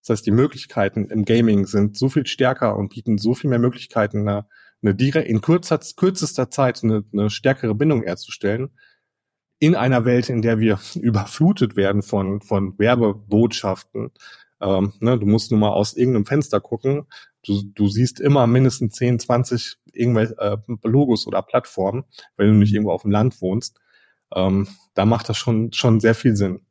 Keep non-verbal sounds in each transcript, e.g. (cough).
Das heißt, die Möglichkeiten im Gaming sind so viel stärker und bieten so viel mehr Möglichkeiten, eine, eine in kurzer, kürzester Zeit eine, eine stärkere Bindung herzustellen. In einer Welt, in der wir (laughs) überflutet werden von, von Werbebotschaften. Ähm, ne, du musst nur mal aus irgendeinem Fenster gucken. Du, du siehst immer mindestens 10, 20 irgendwelche äh, Logos oder Plattformen, wenn du nicht irgendwo auf dem Land wohnst. Ähm, da macht das schon, schon sehr viel Sinn.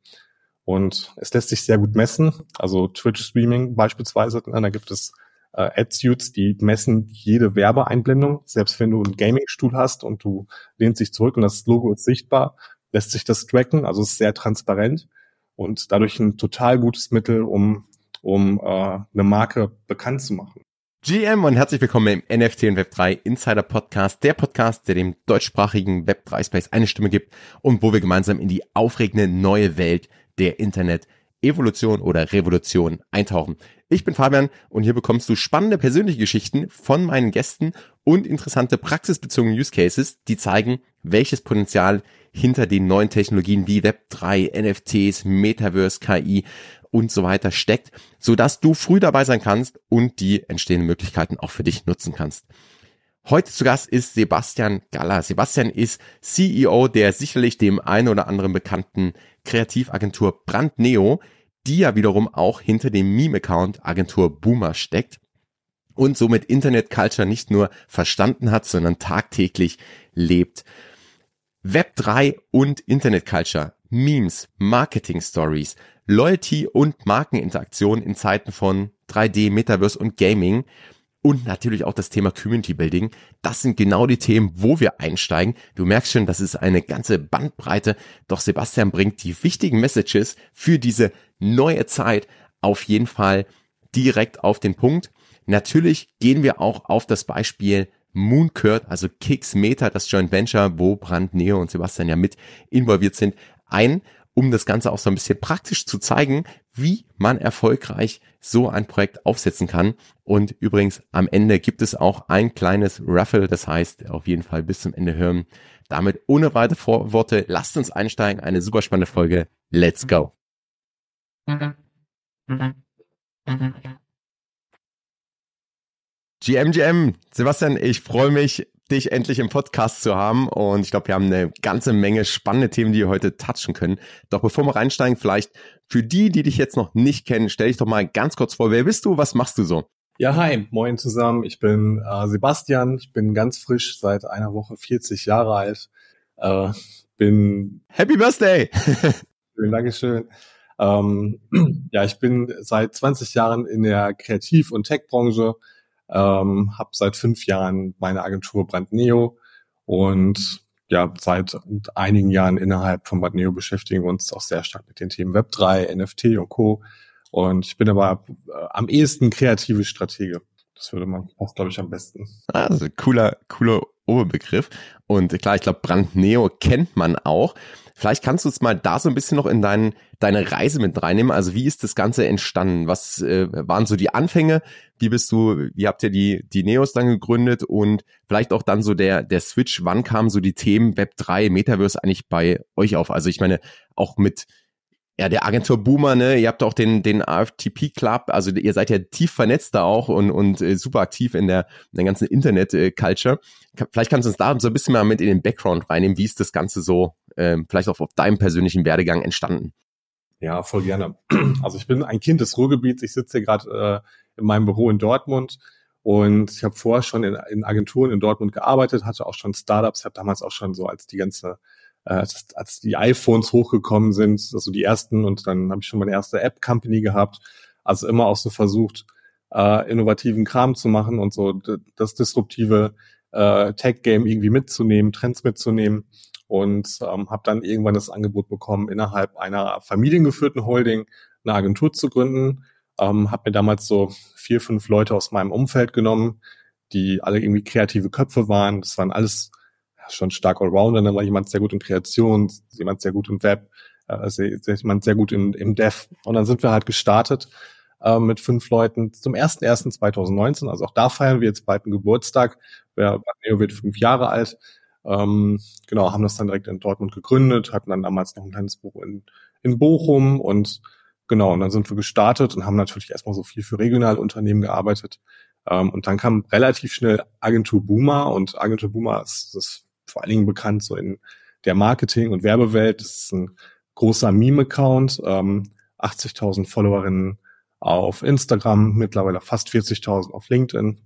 Und es lässt sich sehr gut messen. Also Twitch-Streaming beispielsweise, da gibt es äh, Ad-Suits, die messen jede Werbeeinblendung. Selbst wenn du einen Gaming-Stuhl hast und du lehnst dich zurück und das Logo ist sichtbar, lässt sich das tracken. Also es ist sehr transparent und dadurch ein total gutes Mittel, um, um äh, eine Marke bekannt zu machen. GM und herzlich willkommen im NFT und Web3 Insider Podcast, der Podcast, der dem deutschsprachigen Web3 Space eine Stimme gibt und wo wir gemeinsam in die aufregende neue Welt der Internet Evolution oder Revolution eintauchen. Ich bin Fabian und hier bekommst du spannende persönliche Geschichten von meinen Gästen und interessante praxisbezogene Use Cases, die zeigen, welches Potenzial hinter den neuen Technologien wie Web3, NFTs, Metaverse, KI und so weiter steckt, so dass du früh dabei sein kannst und die entstehenden Möglichkeiten auch für dich nutzen kannst. Heute zu Gast ist Sebastian Galler. Sebastian ist CEO der sicherlich dem einen oder anderen bekannten Kreativagentur Brandneo, die ja wiederum auch hinter dem Meme-Account Agentur Boomer steckt und somit Internet Culture nicht nur verstanden hat, sondern tagtäglich lebt. Web 3 und Internet Culture, Memes, Marketing Stories, Loyalty und Markeninteraktion in Zeiten von 3D, Metaverse und Gaming und natürlich auch das Thema Community Building. Das sind genau die Themen, wo wir einsteigen. Du merkst schon, das ist eine ganze Bandbreite. Doch Sebastian bringt die wichtigen Messages für diese neue Zeit auf jeden Fall direkt auf den Punkt. Natürlich gehen wir auch auf das Beispiel Mooncurt, also Kicks Meta, das Joint Venture, wo Brand Neo und Sebastian ja mit involviert sind, ein, um das Ganze auch so ein bisschen praktisch zu zeigen, wie man erfolgreich so ein Projekt aufsetzen kann. Und übrigens, am Ende gibt es auch ein kleines Raffle, das heißt, auf jeden Fall bis zum Ende hören. Damit ohne weitere Vorworte, lasst uns einsteigen. Eine super spannende Folge. Let's go. GMGM, Sebastian, ich freue mich, dich endlich im Podcast zu haben. Und ich glaube, wir haben eine ganze Menge spannende Themen, die wir heute touchen können. Doch bevor wir reinsteigen, vielleicht für die, die dich jetzt noch nicht kennen, stell dich doch mal ganz kurz vor. Wer bist du? Was machst du so? Ja, hi, moin zusammen. Ich bin äh, Sebastian. Ich bin ganz frisch, seit einer Woche 40 Jahre alt. Äh, bin Happy Birthday! (laughs) Schön, Dankeschön. Ähm, (clears throat) ja, ich bin seit 20 Jahren in der Kreativ- und Tech-Branche ähm, habe seit fünf Jahren meine Agentur Brandneo und ja, seit einigen Jahren innerhalb von Brandneo beschäftigen wir uns auch sehr stark mit den Themen Web3, NFT und Co. Und ich bin aber äh, am ehesten kreative Stratege. Das würde man auch, glaube ich, am besten. Also cooler, cooler Oberbegriff. Und klar, ich glaube, Brandneo kennt man auch. Vielleicht kannst du uns mal da so ein bisschen noch in dein, deine Reise mit reinnehmen. Also wie ist das Ganze entstanden? Was äh, waren so die Anfänge? Wie bist du, wie habt ihr die, die Neos dann gegründet? Und vielleicht auch dann so der, der Switch. Wann kamen so die Themen Web 3, Metaverse eigentlich bei euch auf? Also ich meine, auch mit, ja, der Agentur Boomer, ne, ihr habt auch den, den AFTP Club, also ihr seid ja tief vernetzt da auch und, und äh, super aktiv in der, in der ganzen Internet-Culture. Vielleicht kannst du uns da so ein bisschen mal mit in den Background reinnehmen. Wie ist das Ganze so, äh, vielleicht auch auf deinem persönlichen Werdegang entstanden? Ja, voll gerne. Also ich bin ein Kind des Ruhrgebiets. Ich sitze hier gerade äh, in meinem Büro in Dortmund und ich habe vorher schon in, in Agenturen in Dortmund gearbeitet, hatte auch schon Startups, habe damals auch schon so als die ganze äh, als die iPhones hochgekommen sind, also die ersten und dann habe ich schon meine erste App-Company gehabt. Also immer auch so versucht, äh, innovativen Kram zu machen und so das disruptive äh, Tech-Game irgendwie mitzunehmen, Trends mitzunehmen und ähm, habe dann irgendwann das Angebot bekommen, innerhalb einer familiengeführten Holding eine Agentur zu gründen. Ähm, habe mir damals so vier, fünf Leute aus meinem Umfeld genommen, die alle irgendwie kreative Köpfe waren. Das waren alles schon stark Allrounder, dann war jemand sehr gut in Kreation, jemand sehr gut im Web, äh, jemand sehr gut in, im Dev. Und dann sind wir halt gestartet äh, mit fünf Leuten zum 1.1.2019. Also auch da feiern wir jetzt einen Geburtstag. Wer Neo wird fünf Jahre alt. Ähm, genau, haben das dann direkt in Dortmund gegründet, hatten dann damals noch ein kleines Büro in, in Bochum und Genau, und dann sind wir gestartet und haben natürlich erstmal so viel für regionale Unternehmen gearbeitet. Ähm, und dann kam relativ schnell Agentur Boomer und Agentur Boomer ist, ist vor allen Dingen bekannt so in der Marketing- und Werbewelt. Das ist ein großer Meme-Account, ähm, 80.000 Followerinnen auf Instagram, mittlerweile fast 40.000 auf LinkedIn.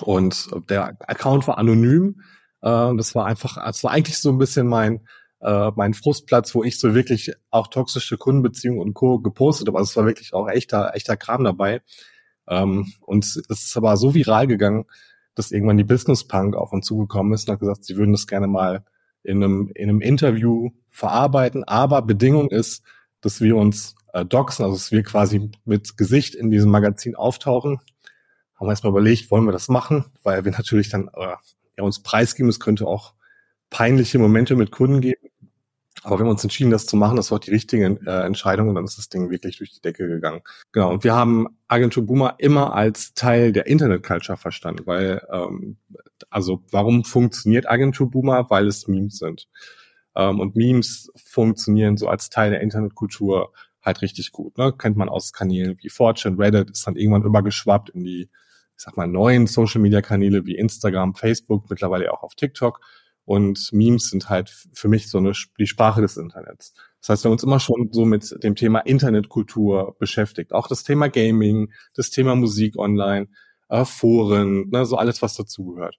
Und der Account war anonym. Äh, das war einfach, das war eigentlich so ein bisschen mein äh, mein Frustplatz, wo ich so wirklich auch toxische Kundenbeziehungen und Co. gepostet habe. Also es war wirklich auch echter, echter Kram dabei. Ähm, und es ist aber so viral gegangen, dass irgendwann die Business Punk auf uns zugekommen ist und hat gesagt, sie würden das gerne mal in einem, in einem Interview verarbeiten. Aber Bedingung ist, dass wir uns äh, doxen, also dass wir quasi mit Gesicht in diesem Magazin auftauchen. Haben wir erstmal überlegt, wollen wir das machen, weil wir natürlich dann äh, ja, uns preisgeben. Es könnte auch peinliche Momente mit Kunden geben. Aber wir haben uns entschieden, das zu machen. Das war die richtige äh, Entscheidung und dann ist das Ding wirklich durch die Decke gegangen. Genau. Und wir haben Agentur Boomer immer als Teil der Internet-Culture verstanden, weil, ähm, also warum funktioniert Agentur Boomer? Weil es Memes sind. Ähm, und Memes funktionieren so als Teil der Internetkultur halt richtig gut. Ne? Kennt man aus Kanälen wie Fortune, Reddit, ist dann irgendwann übergeschwappt in die, ich sag mal, neuen Social-Media-Kanäle wie Instagram, Facebook, mittlerweile auch auf TikTok. Und Memes sind halt für mich so eine, die Sprache des Internets. Das heißt, wir haben uns immer schon so mit dem Thema Internetkultur beschäftigt. Auch das Thema Gaming, das Thema Musik online, äh, Foren, ne, so alles, was dazugehört.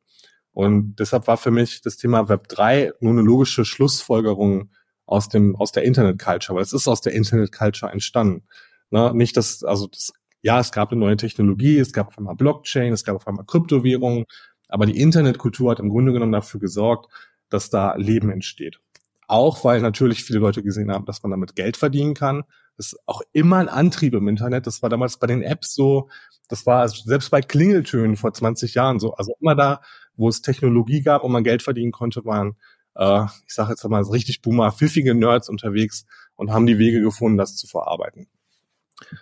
Und deshalb war für mich das Thema Web 3 nur eine logische Schlussfolgerung aus dem, aus der Internet-Culture, weil es ist aus der Internet-Culture entstanden. Ne, nicht dass, also das, ja, es gab eine neue Technologie, es gab auf einmal Blockchain, es gab auf einmal Kryptowährungen, aber die Internetkultur hat im Grunde genommen dafür gesorgt, dass da Leben entsteht. Auch weil natürlich viele Leute gesehen haben, dass man damit Geld verdienen kann. Das ist auch immer ein Antrieb im Internet. Das war damals bei den Apps so. Das war selbst bei Klingeltönen vor 20 Jahren so. Also immer da, wo es Technologie gab und man Geld verdienen konnte, waren, äh, ich sage jetzt mal, richtig boomer, pfiffige Nerds unterwegs und haben die Wege gefunden, das zu verarbeiten.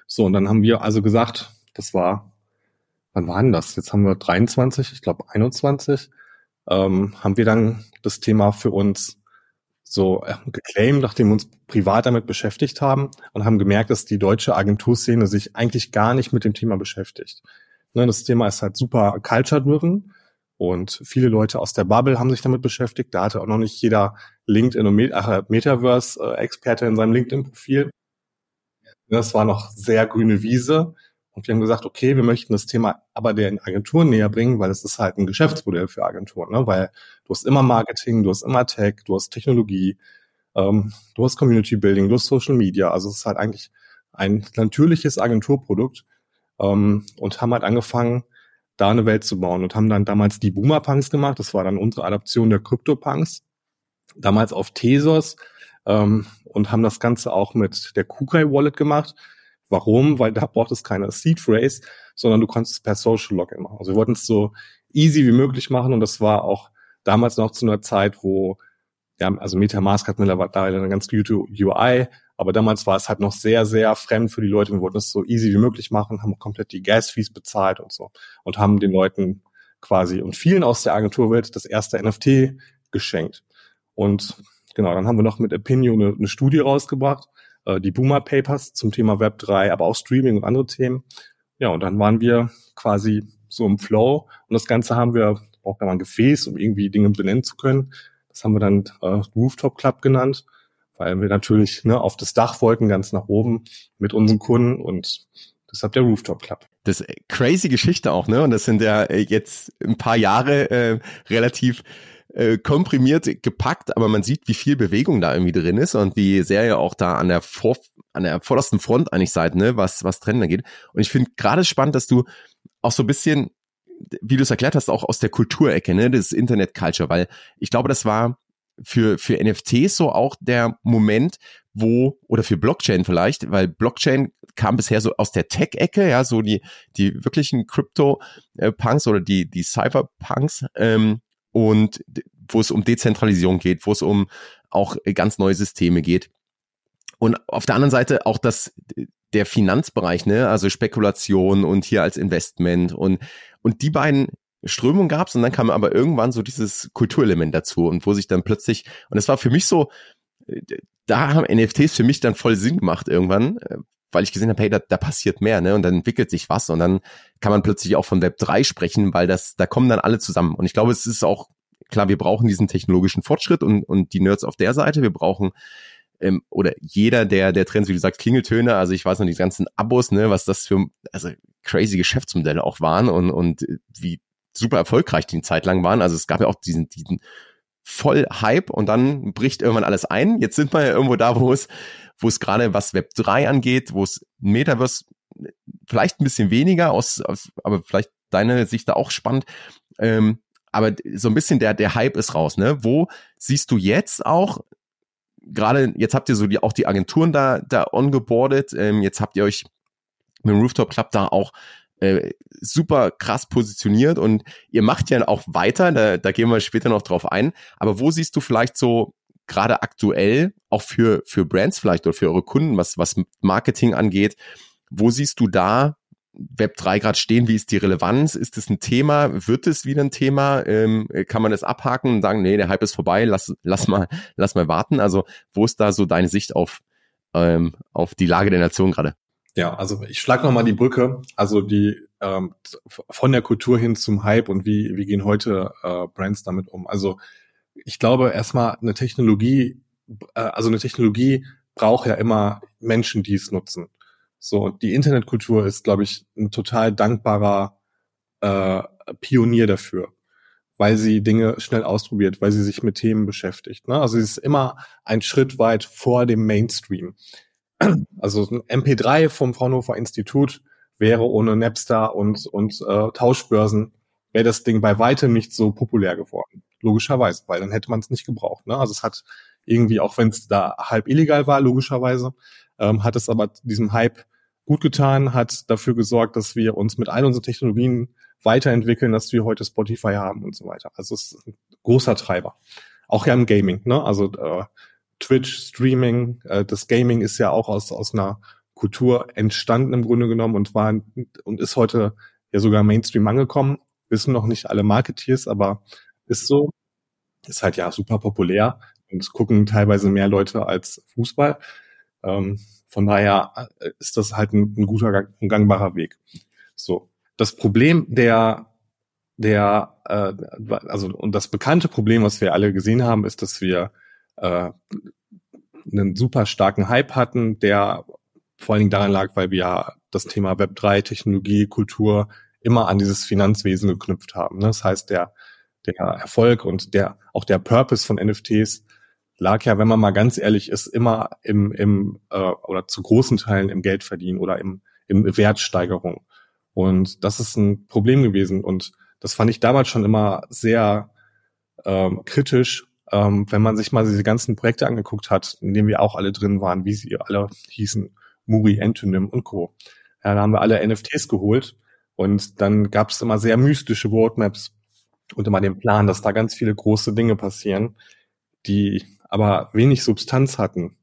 So, und dann haben wir also gesagt, das war wann war denn das? Jetzt haben wir 23, ich glaube 21, ähm, haben wir dann das Thema für uns so äh, geclaimed, nachdem wir uns privat damit beschäftigt haben und haben gemerkt, dass die deutsche Agenturszene sich eigentlich gar nicht mit dem Thema beschäftigt. Ne, das Thema ist halt super culture-driven und viele Leute aus der Bubble haben sich damit beschäftigt. Da hatte auch noch nicht jeder LinkedIn und Metaverse-Experte in seinem LinkedIn-Profil. Das war noch sehr grüne Wiese. Und wir haben gesagt, okay, wir möchten das Thema aber der Agenturen näher bringen, weil es ist halt ein Geschäftsmodell für Agenturen, ne? weil du hast immer Marketing, du hast immer Tech, du hast Technologie, ähm, du hast Community Building, du hast Social Media. Also es ist halt eigentlich ein natürliches Agenturprodukt ähm, und haben halt angefangen, da eine Welt zu bauen und haben dann damals die Boomer-Punks gemacht. Das war dann unsere Adaption der Crypto-Punks. Damals auf Tesos ähm, und haben das Ganze auch mit der Kukai Wallet gemacht. Warum? Weil da braucht es keine Seed Phrase, sondern du kannst es per Social Login machen. Also wir wollten es so easy wie möglich machen und das war auch damals noch zu einer Zeit, wo ja, also MetaMask hat mittlerweile eine ganz gute UI, aber damals war es halt noch sehr, sehr fremd für die Leute. Wir wollten es so easy wie möglich machen, haben komplett die Gas-Fees bezahlt und so und haben den Leuten quasi und vielen aus der Agenturwelt das erste NFT geschenkt. Und genau, dann haben wir noch mit Opinion eine, eine Studie rausgebracht, äh, die Boomer Papers zum Thema Web 3, aber auch Streaming und andere Themen. Ja, und dann waren wir quasi so im Flow und das Ganze haben wir, braucht da ein Gefäß, um irgendwie Dinge benennen zu können. Das haben wir dann äh, Rooftop Club genannt, weil wir natürlich ne, auf das Dach wollten, ganz nach oben mit unseren Kunden und deshalb der Rooftop Club. Das ist crazy Geschichte auch, ne? Und das sind ja jetzt ein paar Jahre äh, relativ äh, komprimiert gepackt, aber man sieht, wie viel Bewegung da irgendwie drin ist und wie sehr ihr auch da an der Vor an der vordersten Front eigentlich seid, ne, was was Trends angeht. Und ich finde gerade spannend, dass du auch so ein bisschen, wie du es erklärt hast, auch aus der Kulturecke, ne, das Internet Culture, weil ich glaube, das war für für NFTs so auch der Moment, wo oder für Blockchain vielleicht, weil Blockchain kam bisher so aus der Tech-Ecke, ja, so die die wirklichen Crypto-Punks oder die die Cypher-Punks, ähm, und wo es um Dezentralisierung geht, wo es um auch ganz neue Systeme geht. Und auf der anderen Seite auch das, der Finanzbereich, ne, also Spekulation und hier als Investment und, und die beiden Strömungen gab es und dann kam aber irgendwann so dieses Kulturelement dazu und wo sich dann plötzlich, und es war für mich so, da haben NFTs für mich dann voll Sinn gemacht irgendwann, weil ich gesehen habe, hey, da, da passiert mehr, ne? Und dann entwickelt sich was und dann kann man plötzlich auch von Web 3 sprechen, weil das, da kommen dann alle zusammen. Und ich glaube, es ist auch klar, wir brauchen diesen technologischen Fortschritt und, und die Nerds auf der Seite. Wir brauchen ähm, oder jeder der der Trends, wie du sagst, Klingeltöne. Also ich weiß noch die ganzen Abos, ne, was das für also crazy Geschäftsmodelle auch waren und und wie super erfolgreich die eine Zeit lang waren. Also es gab ja auch diesen diesen voll Hype und dann bricht irgendwann alles ein. Jetzt sind wir ja irgendwo da, wo es wo es gerade was Web 3 angeht, wo es Metaverse vielleicht ein bisschen weniger aus, aus aber vielleicht deine Sicht da auch spannend. Ähm, aber so ein bisschen der, der Hype ist raus, ne? Wo siehst du jetzt auch, gerade jetzt habt ihr so die, auch die Agenturen da, da ongeboardet, ähm, jetzt habt ihr euch mit dem Rooftop Club da auch äh, super krass positioniert und ihr macht ja auch weiter, da, da gehen wir später noch drauf ein, aber wo siehst du vielleicht so gerade aktuell auch für, für Brands vielleicht oder für eure Kunden, was, was Marketing angeht, wo siehst du da Web 3 gerade stehen? Wie ist die Relevanz? Ist es ein Thema? Wird es wieder ein Thema? Ähm, kann man es abhaken und sagen, nee, der Hype ist vorbei, lass, lass mal, lass mal warten? Also, wo ist da so deine Sicht auf, ähm, auf die Lage der Nation gerade? Ja, also ich schlag noch mal die Brücke, also die ähm, von der Kultur hin zum Hype und wie, wie gehen heute äh, Brands damit um? Also ich glaube erstmal eine Technologie, äh, also eine Technologie braucht ja immer Menschen, die es nutzen. So, die Internetkultur ist, glaube ich, ein total dankbarer äh, Pionier dafür, weil sie Dinge schnell ausprobiert, weil sie sich mit Themen beschäftigt. Ne? Also sie ist immer ein Schritt weit vor dem Mainstream. Also ein MP3 vom Fraunhofer Institut wäre ohne Napster und, und äh, Tauschbörsen, wäre das Ding bei weitem nicht so populär geworden. Logischerweise, weil dann hätte man es nicht gebraucht. Ne? Also es hat irgendwie, auch wenn es da halb illegal war, logischerweise, ähm, hat es aber diesem Hype gut getan, hat dafür gesorgt, dass wir uns mit all unseren Technologien weiterentwickeln, dass wir heute Spotify haben und so weiter. Also es ist ein großer Treiber. Auch ja im Gaming, ne? Also äh, Twitch, Streaming, äh, das Gaming ist ja auch aus, aus einer Kultur entstanden im Grunde genommen und war und ist heute ja sogar Mainstream angekommen. Wissen noch nicht alle Marketeers, aber ist so. Ist halt ja super populär und gucken teilweise mehr Leute als Fußball. Ähm, von daher äh, ist das halt ein, ein guter, ein gangbarer Weg. So. Das Problem der, der, äh, also, und das bekannte Problem, was wir alle gesehen haben, ist, dass wir äh, einen super starken Hype hatten, der vor allen Dingen daran lag, weil wir ja das Thema Web 3, Technologie, Kultur immer an dieses Finanzwesen geknüpft haben. Ne? Das heißt, der, der Erfolg und der, auch der Purpose von NFTs lag ja, wenn man mal ganz ehrlich ist, immer im, im äh, oder zu großen Teilen im Geldverdienen oder im, im Wertsteigerung. Und das ist ein Problem gewesen. Und das fand ich damals schon immer sehr ähm, kritisch, ähm, wenn man sich mal diese ganzen Projekte angeguckt hat, in denen wir auch alle drin waren, wie sie alle hießen, Muri, Antonym und Co. Ja, da haben wir alle NFTs geholt und dann gab es immer sehr mystische Roadmaps und immer den Plan, dass da ganz viele große Dinge passieren, die aber wenig Substanz hatten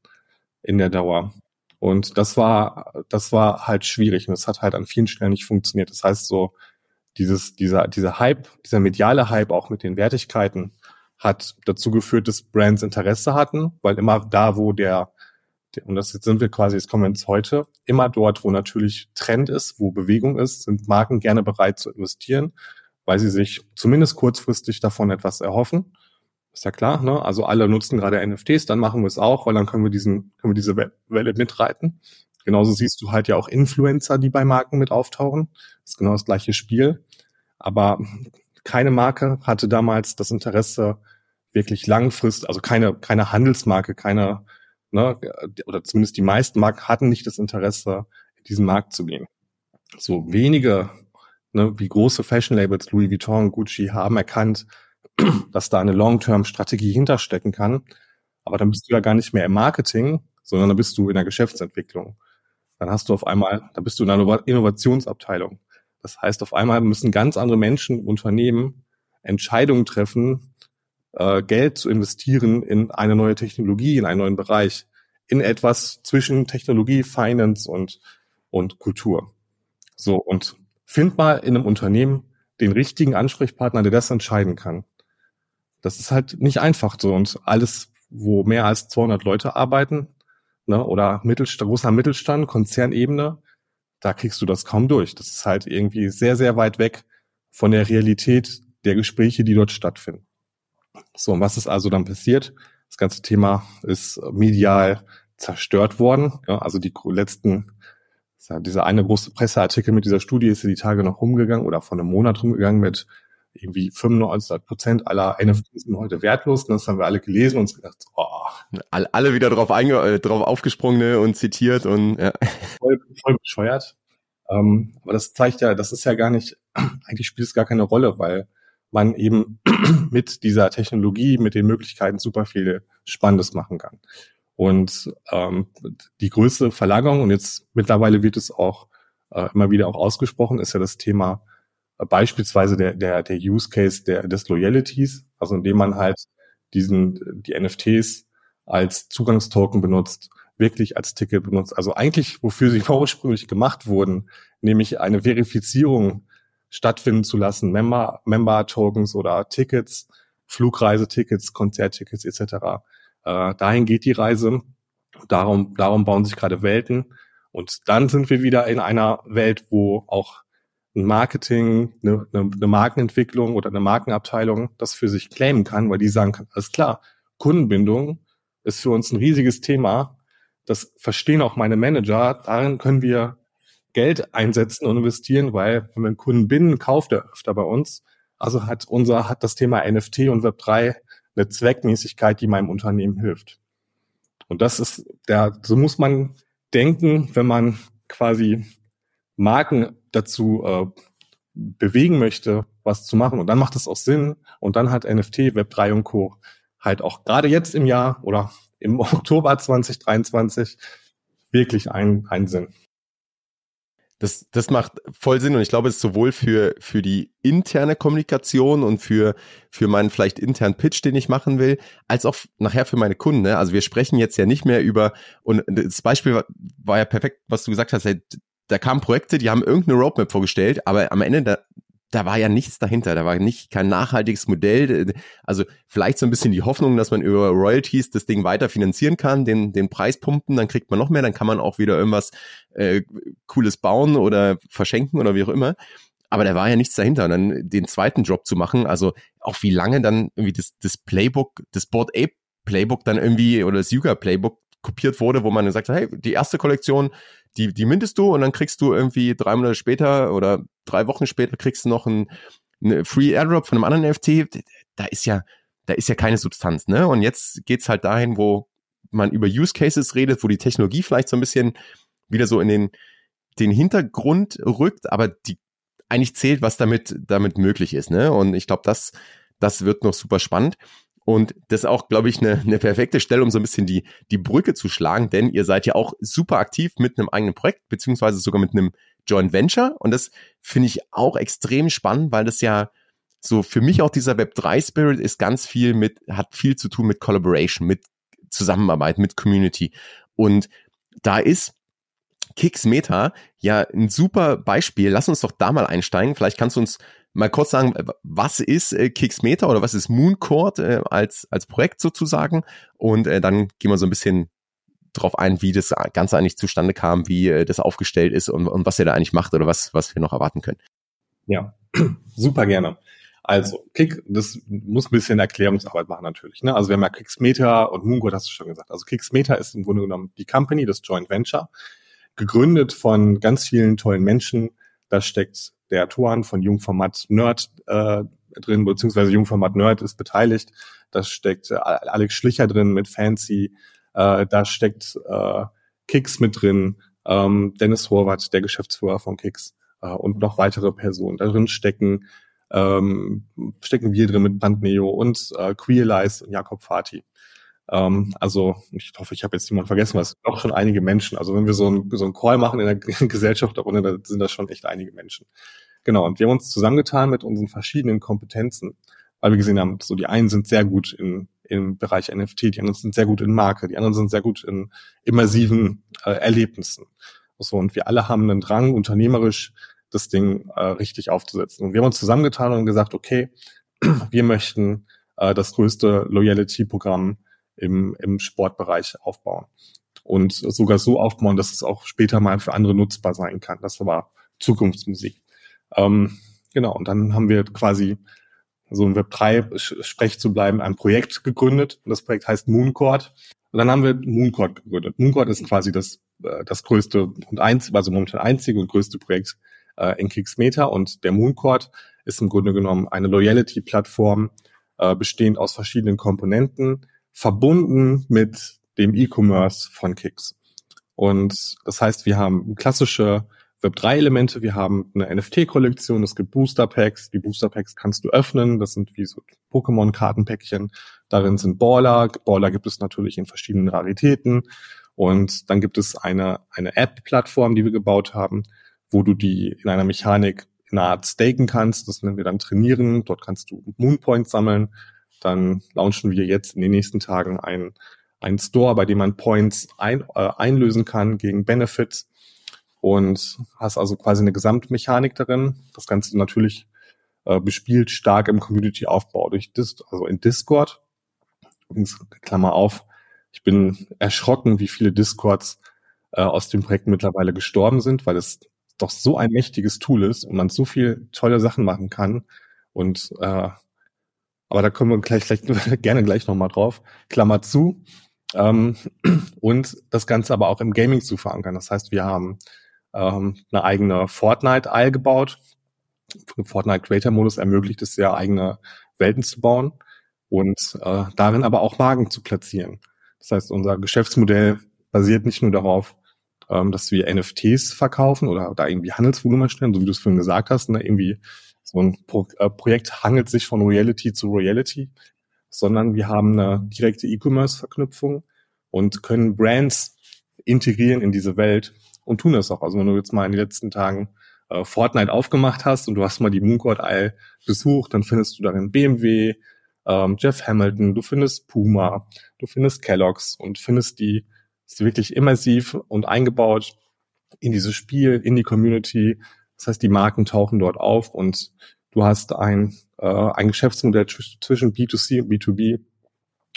in der Dauer. Und das war, das war halt schwierig und das hat halt an vielen Stellen nicht funktioniert. Das heißt so, dieses, dieser, dieser Hype, dieser mediale Hype auch mit den Wertigkeiten hat dazu geführt, dass Brands Interesse hatten, weil immer da, wo der, der und das jetzt sind wir quasi, jetzt kommen wir ins Heute, immer dort, wo natürlich Trend ist, wo Bewegung ist, sind Marken gerne bereit zu investieren, weil sie sich zumindest kurzfristig davon etwas erhoffen ist ja klar, ne? Also alle nutzen gerade NFTs, dann machen wir es auch, weil dann können wir diesen, können wir diese Welle mitreiten. Genauso siehst du halt ja auch Influencer, die bei Marken mit auftauchen. Ist genau das gleiche Spiel. Aber keine Marke hatte damals das Interesse, wirklich langfristig, also keine, keine Handelsmarke, keine, ne, oder zumindest die meisten Marken hatten nicht das Interesse, in diesen Markt zu gehen. So wenige, ne, wie große Fashion Labels, Louis Vuitton, Gucci, haben erkannt, (clears throat) dass da eine Long-Term-Strategie hinterstecken kann. Aber dann bist du ja gar nicht mehr im Marketing, sondern dann bist du in der Geschäftsentwicklung. Dann hast du auf einmal, da bist du in einer Innovationsabteilung. Das heißt, auf einmal müssen ganz andere Menschen, Unternehmen Entscheidungen treffen, äh, Geld zu investieren in eine neue Technologie, in einen neuen Bereich, in etwas zwischen Technologie, Finance und, und Kultur. So, und find mal in einem Unternehmen den richtigen Ansprechpartner, der das entscheiden kann. Das ist halt nicht einfach so. Und alles, wo mehr als 200 Leute arbeiten, ne, oder Mittelstand, großer Mittelstand, Konzernebene, da kriegst du das kaum durch. Das ist halt irgendwie sehr, sehr weit weg von der Realität der Gespräche, die dort stattfinden. So, und was ist also dann passiert? Das ganze Thema ist medial zerstört worden. Ja, also die letzten, dieser eine große Presseartikel mit dieser Studie ist ja die Tage noch rumgegangen oder vor einem Monat rumgegangen mit irgendwie 95 Prozent aller NFTs sind heute wertlos. Und das haben wir alle gelesen und uns gedacht, oh. Alle wieder drauf, einge äh, drauf aufgesprungen und zitiert und ja. voll, voll bescheuert. Ähm, aber das zeigt ja, das ist ja gar nicht, eigentlich spielt es gar keine Rolle, weil man eben (clears throat) mit dieser Technologie, mit den Möglichkeiten super viel Spannendes machen kann. Und ähm, die größte Verlagerung, und jetzt mittlerweile wird es auch äh, immer wieder auch ausgesprochen, ist ja das Thema äh, beispielsweise der, der, der Use Case der, des Loyalties, also indem man halt diesen, die NFTs als Zugangstoken benutzt, wirklich als Ticket benutzt. Also eigentlich, wofür sie (laughs) ursprünglich gemacht wurden, nämlich eine Verifizierung stattfinden zu lassen, Member, Member Tokens oder Tickets, Flugreisetickets, Konzerttickets etc. Äh, dahin geht die Reise. Darum, darum bauen sich gerade Welten. Und dann sind wir wieder in einer Welt, wo auch ein Marketing, eine, eine Markenentwicklung oder eine Markenabteilung das für sich claimen kann, weil die sagen kann, alles klar, Kundenbindung ist für uns ein riesiges Thema. Das verstehen auch meine Manager. Darin können wir Geld einsetzen und investieren, weil wenn wir einen Kunden binden, kauft er öfter bei uns. Also hat unser, hat das Thema NFT und Web3 eine Zweckmäßigkeit, die meinem Unternehmen hilft. Und das ist der, so muss man denken, wenn man quasi Marken dazu äh, bewegen möchte, was zu machen. Und dann macht es auch Sinn. Und dann hat NFT, Web3 und Co. halt auch gerade jetzt im Jahr oder im (laughs) Oktober 2023 wirklich einen, einen Sinn. Das, das macht voll Sinn und ich glaube, es ist sowohl für, für die interne Kommunikation und für, für meinen vielleicht internen Pitch, den ich machen will, als auch nachher für meine Kunden. Ne? Also wir sprechen jetzt ja nicht mehr über, und das Beispiel war, war ja perfekt, was du gesagt hast, da kamen Projekte, die haben irgendeine Roadmap vorgestellt, aber am Ende da, da war ja nichts dahinter, da war nicht kein nachhaltiges Modell. Also vielleicht so ein bisschen die Hoffnung, dass man über Royalties das Ding weiter finanzieren kann, den, den Preis pumpen, dann kriegt man noch mehr, dann kann man auch wieder irgendwas äh, Cooles bauen oder verschenken oder wie auch immer. Aber da war ja nichts dahinter. Und dann den zweiten Job zu machen, also auch wie lange dann irgendwie das, das Playbook, das Board Ape Playbook dann irgendwie oder das Yuga Playbook kopiert wurde, wo man dann sagt, hey, die erste Kollektion, die, die mintest du und dann kriegst du irgendwie drei Monate später oder drei Wochen später kriegst du noch ein, ein Free Airdrop von einem anderen NFT. Da ist ja, da ist ja keine Substanz, ne? Und jetzt geht's halt dahin, wo man über Use Cases redet, wo die Technologie vielleicht so ein bisschen wieder so in den, den Hintergrund rückt, aber die eigentlich zählt, was damit, damit möglich ist, ne? Und ich glaube, das, das wird noch super spannend. Und das ist auch, glaube ich, eine, eine perfekte Stelle, um so ein bisschen die, die Brücke zu schlagen, denn ihr seid ja auch super aktiv mit einem eigenen Projekt, beziehungsweise sogar mit einem Joint Venture. Und das finde ich auch extrem spannend, weil das ja so für mich auch dieser Web3 Spirit ist ganz viel mit, hat viel zu tun mit Collaboration, mit Zusammenarbeit, mit Community. Und da ist Kicks Meta ja ein super Beispiel. Lass uns doch da mal einsteigen. Vielleicht kannst du uns mal kurz sagen, was ist äh, Meta oder was ist Mooncourt äh, als, als Projekt sozusagen? Und äh, dann gehen wir so ein bisschen drauf ein, wie das Ganze eigentlich zustande kam, wie äh, das aufgestellt ist und, und was ihr da eigentlich macht oder was, was wir noch erwarten können. Ja, (clears throat) super gerne. Also, Kick, das muss ein bisschen Erklärungsarbeit machen natürlich. Ne? Also wir haben ja Kicksmeta und Mooncourt hast du schon gesagt. Also Kicksmeta ist im Grunde genommen die Company, das Joint Venture, gegründet von ganz vielen tollen Menschen. Da steckt der Tuan von Jungformat Nerd äh, drin, beziehungsweise Jungformat Nerd ist beteiligt. Da steckt äh, Alex Schlicher drin mit Fancy. Äh, da steckt äh, Kicks mit drin. Ähm, Dennis Horvath, der Geschäftsführer von Kicks äh, und noch weitere Personen. Da drin stecken ähm, stecken wir drin mit Band Neo und äh, Queerlize und Jakob Fati. Ähm, also ich hoffe, ich habe jetzt niemanden vergessen, was doch schon einige Menschen. Also wenn wir so ein, so ein Call machen in der (laughs) Gesellschaft da sind das schon echt einige Menschen. Genau, und wir haben uns zusammengetan mit unseren verschiedenen Kompetenzen, weil wir gesehen haben, so die einen sind sehr gut in, im Bereich NFT, die anderen sind sehr gut in Marke, die anderen sind sehr gut in immersiven äh, Erlebnissen. So, und wir alle haben einen Drang, unternehmerisch das Ding äh, richtig aufzusetzen. Und wir haben uns zusammengetan und gesagt, okay, (clears throat) wir möchten äh, das größte Loyalty-Programm im, im Sportbereich aufbauen. und sogar so aufbauen, dass es auch später mal für andere nutzbar sein kann. Das war Zukunftsmusik. Ähm, genau, und dann haben wir quasi so im Web 3 Sprech zu bleiben, ein Projekt gegründet. Das Projekt heißt Mooncourt. Und dann haben wir Mooncourt gegründet. Mooncourt ist quasi das, äh, das größte und einzige, also momentan einzige und größte Projekt äh, in Kixmeter. Und der Mooncourt ist im Grunde genommen eine Loyalty-Plattform, äh, bestehend aus verschiedenen Komponenten, verbunden mit dem E-Commerce von Kix. Und das heißt, wir haben klassische Web3-Elemente. Wir haben eine NFT-Kollektion, es gibt Booster-Packs. Die Booster-Packs kannst du öffnen. Das sind wie so Pokémon-Kartenpäckchen. Darin sind Baller. Baller gibt es natürlich in verschiedenen Raritäten. Und dann gibt es eine, eine App-Plattform, die wir gebaut haben, wo du die in einer Mechanik in einer Art staken kannst. Das nennen wir dann trainieren. Dort kannst du Moonpoints sammeln. Dann launchen wir jetzt in den nächsten Tagen einen, einen Store, bei dem man Points ein, äh, einlösen kann gegen Benefits und hast also quasi eine Gesamtmechanik darin. Das Ganze natürlich äh, bespielt stark im Community-Aufbau durch Dis also in Discord. Übrigens, Klammer auf, ich bin erschrocken, wie viele Discords äh, aus dem Projekt mittlerweile gestorben sind, weil es doch so ein mächtiges Tool ist und man so viel tolle Sachen machen kann. Und äh, aber da kommen wir gleich, gleich (laughs) gerne gleich nochmal drauf. Klammer zu. Ähm, (clears throat) und das Ganze aber auch im Gaming zu verankern. Das heißt, wir haben ähm, eine eigene Fortnite-Isle gebaut. Fortnite Creator Modus ermöglicht es ja, eigene Welten zu bauen und äh, darin aber auch Marken zu platzieren. Das heißt, unser Geschäftsmodell basiert nicht nur darauf, ähm, dass wir NFTs verkaufen oder da irgendwie Handelsvolumen stellen, so wie du es vorhin gesagt hast, ne, irgendwie so ein Pro äh, Projekt handelt sich von Reality zu Reality, sondern wir haben eine direkte E-Commerce-Verknüpfung und können Brands integrieren in diese Welt und tun das auch. Also wenn du jetzt mal in den letzten Tagen äh, Fortnite aufgemacht hast und du hast mal die Mooncourt Isle besucht, dann findest du darin BMW, ähm, Jeff Hamilton, du findest Puma, du findest Kellogg's und findest die ist wirklich immersiv und eingebaut in dieses Spiel, in die Community. Das heißt, die Marken tauchen dort auf und du hast ein, äh, ein Geschäftsmodell zwischen B2C und B2B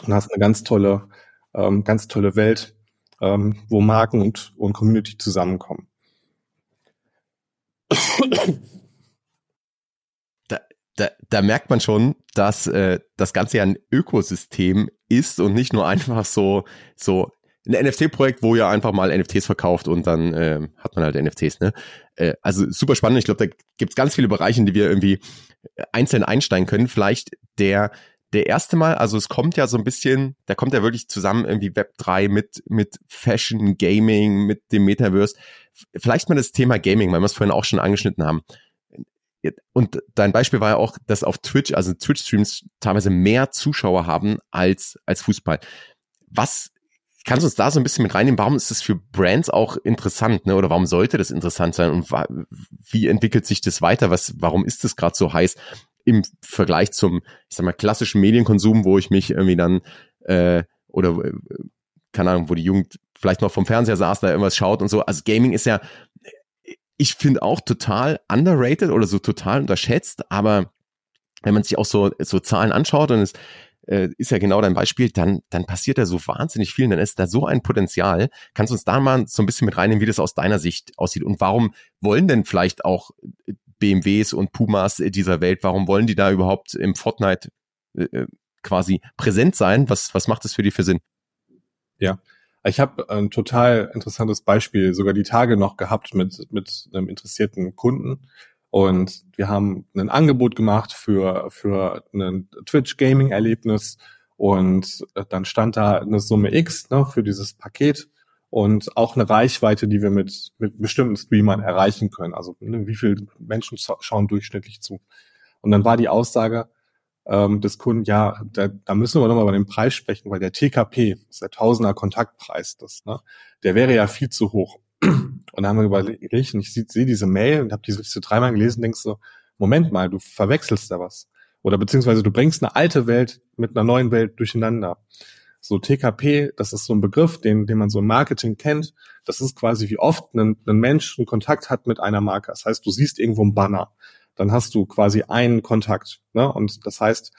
und hast eine ganz tolle, ähm, ganz tolle Welt, ähm, wo Marken und, und Community zusammenkommen. Da, da, da merkt man schon, dass äh, das Ganze ja ein Ökosystem ist und nicht nur einfach so, so ein NFT-Projekt, wo ihr einfach mal NFTs verkauft und dann äh, hat man halt NFTs. Ne? Äh, also super spannend. Ich glaube, da gibt es ganz viele Bereiche, in die wir irgendwie einzeln einsteigen können. Vielleicht der der erste Mal, also es kommt ja so ein bisschen, da kommt ja wirklich zusammen irgendwie Web 3 mit, mit Fashion, Gaming, mit dem Metaverse. Vielleicht mal das Thema Gaming, weil wir es vorhin auch schon angeschnitten haben. Und dein Beispiel war ja auch, dass auf Twitch, also Twitch-Streams teilweise mehr Zuschauer haben als, als Fußball. Was kannst du uns da so ein bisschen mit reinnehmen? Warum ist das für Brands auch interessant, ne? Oder warum sollte das interessant sein? Und wie entwickelt sich das weiter? Was, warum ist das gerade so heiß? im Vergleich zum, ich sag mal, klassischen Medienkonsum, wo ich mich irgendwie dann äh, oder äh, keine Ahnung, wo die Jugend vielleicht noch vom Fernseher saß, da irgendwas schaut und so. Also Gaming ist ja, ich finde auch total underrated oder so total unterschätzt, aber wenn man sich auch so, so Zahlen anschaut und es äh, ist ja genau dein Beispiel, dann, dann passiert da so wahnsinnig viel, dann ist da so ein Potenzial. Kannst du uns da mal so ein bisschen mit reinnehmen, wie das aus deiner Sicht aussieht und warum wollen denn vielleicht auch BMWs und Pumas dieser Welt, warum wollen die da überhaupt im Fortnite äh, äh, quasi präsent sein? Was, was macht das für die für Sinn? Ja, ich habe ein total interessantes Beispiel sogar die Tage noch gehabt mit, mit einem interessierten Kunden. Und wir haben ein Angebot gemacht für, für ein Twitch-Gaming-Erlebnis. Und dann stand da eine Summe X ne, für dieses Paket und auch eine Reichweite, die wir mit, mit bestimmten Streamern erreichen können. Also ne, wie viele Menschen schauen durchschnittlich zu. Und dann war die Aussage ähm, des Kunden, ja, da, da müssen wir nochmal über den Preis sprechen, weil der TKP, das ist der Tausender Kontaktpreis, das, ne, der wäre ja viel zu hoch. Und dann haben wir überlegt, und ich sehe seh diese Mail und habe diese Liste dreimal gelesen, denkst so, Moment mal, du verwechselst da was. Oder beziehungsweise du bringst eine alte Welt mit einer neuen Welt durcheinander. So TKP, das ist so ein Begriff, den, den man so im Marketing kennt. Das ist quasi wie oft ein, ein Mensch einen Kontakt hat mit einer Marke. Das heißt, du siehst irgendwo ein Banner, dann hast du quasi einen Kontakt. Ne? Und das heißt,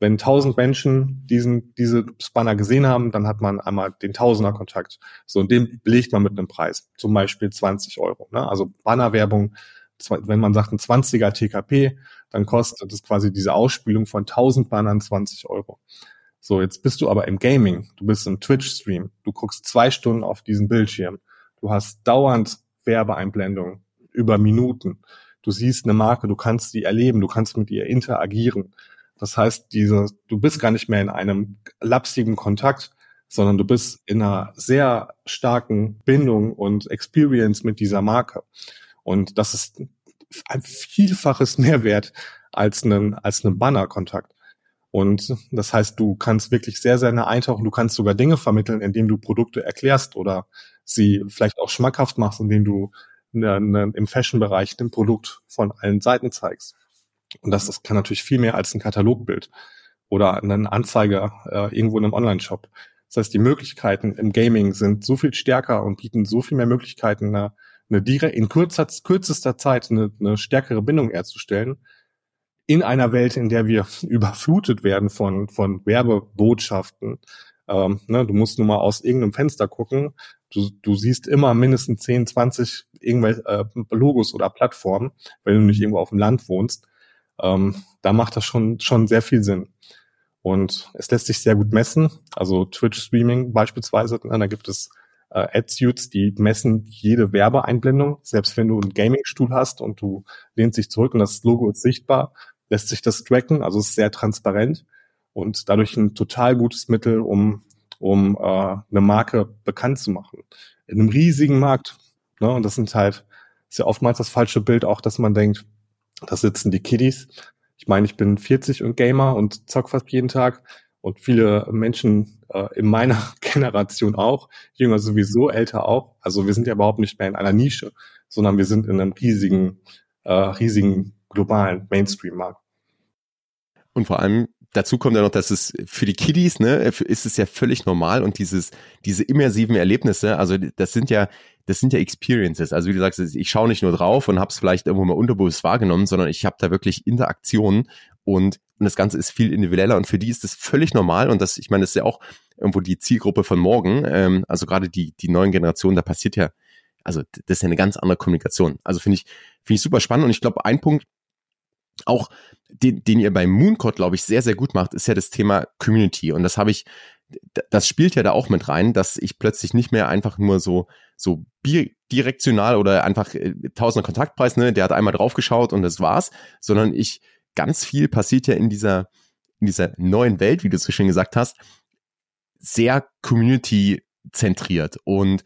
wenn tausend Menschen diesen, diese Banner gesehen haben, dann hat man einmal den Tausender-Kontakt. So, und den belegt man mit einem Preis. Zum Beispiel 20 Euro. Ne? Also Bannerwerbung, wenn man sagt ein 20er TKP, dann kostet es quasi diese Ausspielung von 1000 Bannern 20 Euro. So, jetzt bist du aber im Gaming, du bist im Twitch-Stream, du guckst zwei Stunden auf diesen Bildschirm, du hast dauernd Werbeeinblendungen über Minuten, du siehst eine Marke, du kannst die erleben, du kannst mit ihr interagieren. Das heißt, diese, du bist gar nicht mehr in einem lapsigen Kontakt, sondern du bist in einer sehr starken Bindung und Experience mit dieser Marke. Und das ist ein vielfaches Mehrwert als einen, als einen Banner-Kontakt. Und das heißt, du kannst wirklich sehr, sehr nah eintauchen. Du kannst sogar Dinge vermitteln, indem du Produkte erklärst oder sie vielleicht auch schmackhaft machst, indem du ne, ne, im Fashion-Bereich ein Produkt von allen Seiten zeigst. Und das, das kann natürlich viel mehr als ein Katalogbild oder eine Anzeige äh, irgendwo in einem Online-Shop. Das heißt, die Möglichkeiten im Gaming sind so viel stärker und bieten so viel mehr Möglichkeiten, eine, eine direkt, in kurzer, kürzester Zeit eine, eine stärkere Bindung herzustellen, in einer Welt, in der wir (laughs) überflutet werden von, von Werbebotschaften. Ähm, ne, du musst nur mal aus irgendeinem Fenster gucken. Du, du siehst immer mindestens 10, 20 irgendwelche äh, Logos oder Plattformen, wenn du nicht irgendwo auf dem Land wohnst. Ähm, da macht das schon, schon sehr viel Sinn. Und es lässt sich sehr gut messen. Also Twitch-Streaming beispielsweise, ne, da gibt es äh, Ad-Suits, die messen jede Werbeeinblendung. Selbst wenn du einen Gaming-Stuhl hast und du lehnst dich zurück und das Logo ist sichtbar, lässt sich das tracken, also ist sehr transparent und dadurch ein total gutes Mittel, um, um äh, eine Marke bekannt zu machen. In einem riesigen Markt. Ne? Und das sind halt, ist ja oftmals das falsche Bild auch, dass man denkt, da sitzen die Kiddies. Ich meine, ich bin 40 und Gamer und zock fast jeden Tag und viele Menschen äh, in meiner (laughs) Generation auch, jünger sowieso, älter auch. Also wir sind ja überhaupt nicht mehr in einer Nische, sondern wir sind in einem riesigen, äh, riesigen globalen Mainstream-Markt. Und vor allem dazu kommt ja noch, dass es für die Kiddies, ne, ist es ja völlig normal und dieses, diese immersiven Erlebnisse, also das sind ja, das sind ja Experiences. Also wie du sagst, ich schaue nicht nur drauf und habe es vielleicht irgendwo mal unterbewusst wahrgenommen, sondern ich habe da wirklich Interaktionen und, und das Ganze ist viel individueller und für die ist das völlig normal und das, ich meine, das ist ja auch irgendwo die Zielgruppe von morgen, ähm, also gerade die, die neuen Generationen, da passiert ja, also das ist ja eine ganz andere Kommunikation. Also finde ich, finde ich super spannend und ich glaube, ein Punkt, auch den, den ihr bei Mooncode, glaube ich, sehr, sehr gut macht, ist ja das Thema Community. Und das habe ich, das spielt ja da auch mit rein, dass ich plötzlich nicht mehr einfach nur so, so bidirektional oder einfach äh, tausender Kontaktpreis, ne, der hat einmal draufgeschaut und das war's, sondern ich, ganz viel passiert ja in dieser, in dieser neuen Welt, wie du so schön gesagt hast, sehr Community zentriert und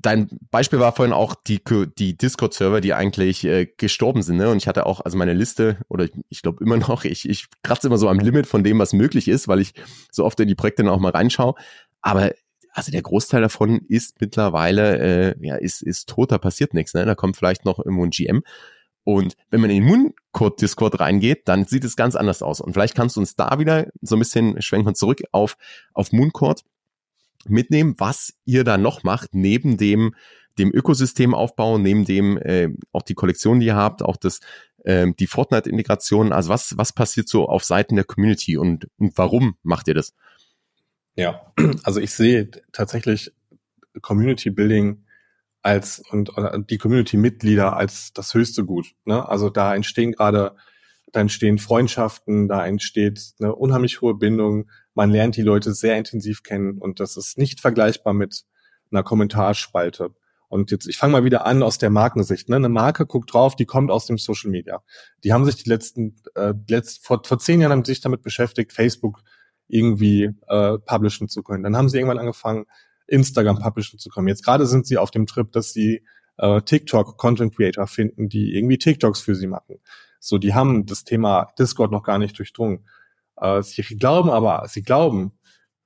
dein Beispiel war vorhin auch die, die Discord-Server, die eigentlich äh, gestorben sind. Ne? Und ich hatte auch, also meine Liste, oder ich, ich glaube immer noch, ich, ich kratze immer so am Limit von dem, was möglich ist, weil ich so oft in die Projekte dann auch mal reinschaue. Aber also der Großteil davon ist mittlerweile, äh, ja, ist, ist tot, da passiert nichts. Ne? Da kommt vielleicht noch irgendwo ein GM. Und wenn man in den Mooncode-Discord reingeht, dann sieht es ganz anders aus. Und vielleicht kannst du uns da wieder so ein bisschen schwenken zurück auf, auf Mooncode mitnehmen, was ihr da noch macht, neben dem, dem Ökosystemaufbau, neben dem äh, auch die Kollektion, die ihr habt, auch das, äh, die Fortnite-Integration. Also was, was passiert so auf Seiten der Community und, und warum macht ihr das? Ja, (clears throat) also ich sehe tatsächlich Community Building als und die Community-Mitglieder als das höchste Gut. Ne? Also da entstehen gerade, da entstehen Freundschaften, da entsteht eine unheimlich hohe Bindung, man lernt die Leute sehr intensiv kennen und das ist nicht vergleichbar mit einer Kommentarspalte. Und jetzt, ich fange mal wieder an aus der Markensicht. Ne? Eine Marke guckt drauf, die kommt aus dem Social Media. Die haben sich die letzten, äh, letzt, vor, vor zehn Jahren haben sich damit beschäftigt, Facebook irgendwie äh, publishen zu können. Dann haben sie irgendwann angefangen, Instagram publishen zu können. Jetzt gerade sind sie auf dem Trip, dass sie äh, TikTok Content Creator finden, die irgendwie TikToks für sie machen. So, die haben das Thema Discord noch gar nicht durchdrungen. Äh, sie glauben aber, sie glauben,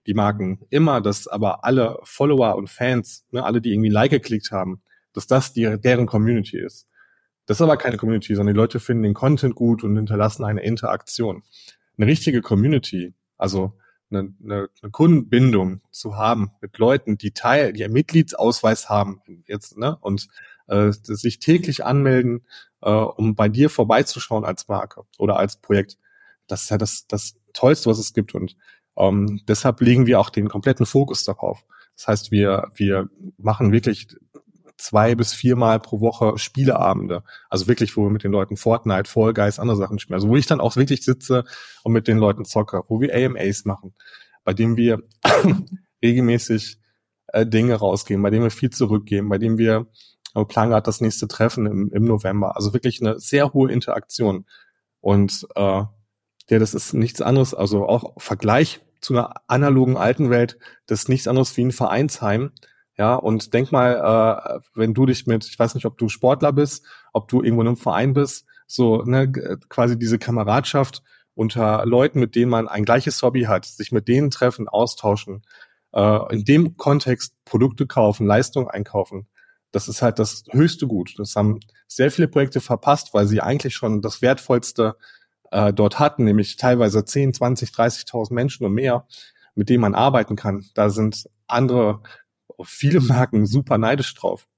die Marken immer, dass aber alle Follower und Fans, ne, alle, die irgendwie Like geklickt haben, dass das die, deren Community ist. Das ist aber keine Community, sondern die Leute finden den Content gut und hinterlassen eine Interaktion. Eine richtige Community, also eine, eine, eine Kundenbindung zu haben mit Leuten, die Teil, die einen Mitgliedsausweis haben jetzt, ne, und äh, sich täglich anmelden, äh, um bei dir vorbeizuschauen als Marke oder als Projekt das ist ja das, das Tollste, was es gibt. Und ähm, deshalb legen wir auch den kompletten Fokus darauf. Das heißt, wir, wir machen wirklich zwei bis viermal pro Woche Spieleabende. Also wirklich, wo wir mit den Leuten Fortnite, Fall Guys, andere Sachen spielen. Also wo ich dann auch wirklich sitze und mit den Leuten zocke, wo wir AMAs machen, bei dem wir (coughs) regelmäßig äh, Dinge rausgeben, bei dem wir viel zurückgeben, bei dem wir äh, planen gerade das nächste Treffen im, im November. Also wirklich eine sehr hohe Interaktion. Und äh, ja, das ist nichts anderes, also auch Vergleich zu einer analogen alten Welt, das ist nichts anderes wie ein Vereinsheim. Ja, und denk mal, äh, wenn du dich mit, ich weiß nicht, ob du Sportler bist, ob du irgendwo in einem Verein bist, so ne, quasi diese Kameradschaft unter Leuten, mit denen man ein gleiches Hobby hat, sich mit denen treffen, austauschen, äh, in dem Kontext Produkte kaufen, Leistung einkaufen. Das ist halt das höchste Gut. Das haben sehr viele Projekte verpasst, weil sie eigentlich schon das Wertvollste äh, dort hatten, nämlich teilweise 10, 20, 30.000 Menschen und mehr, mit denen man arbeiten kann. Da sind andere, viele (laughs) Marken super neidisch drauf.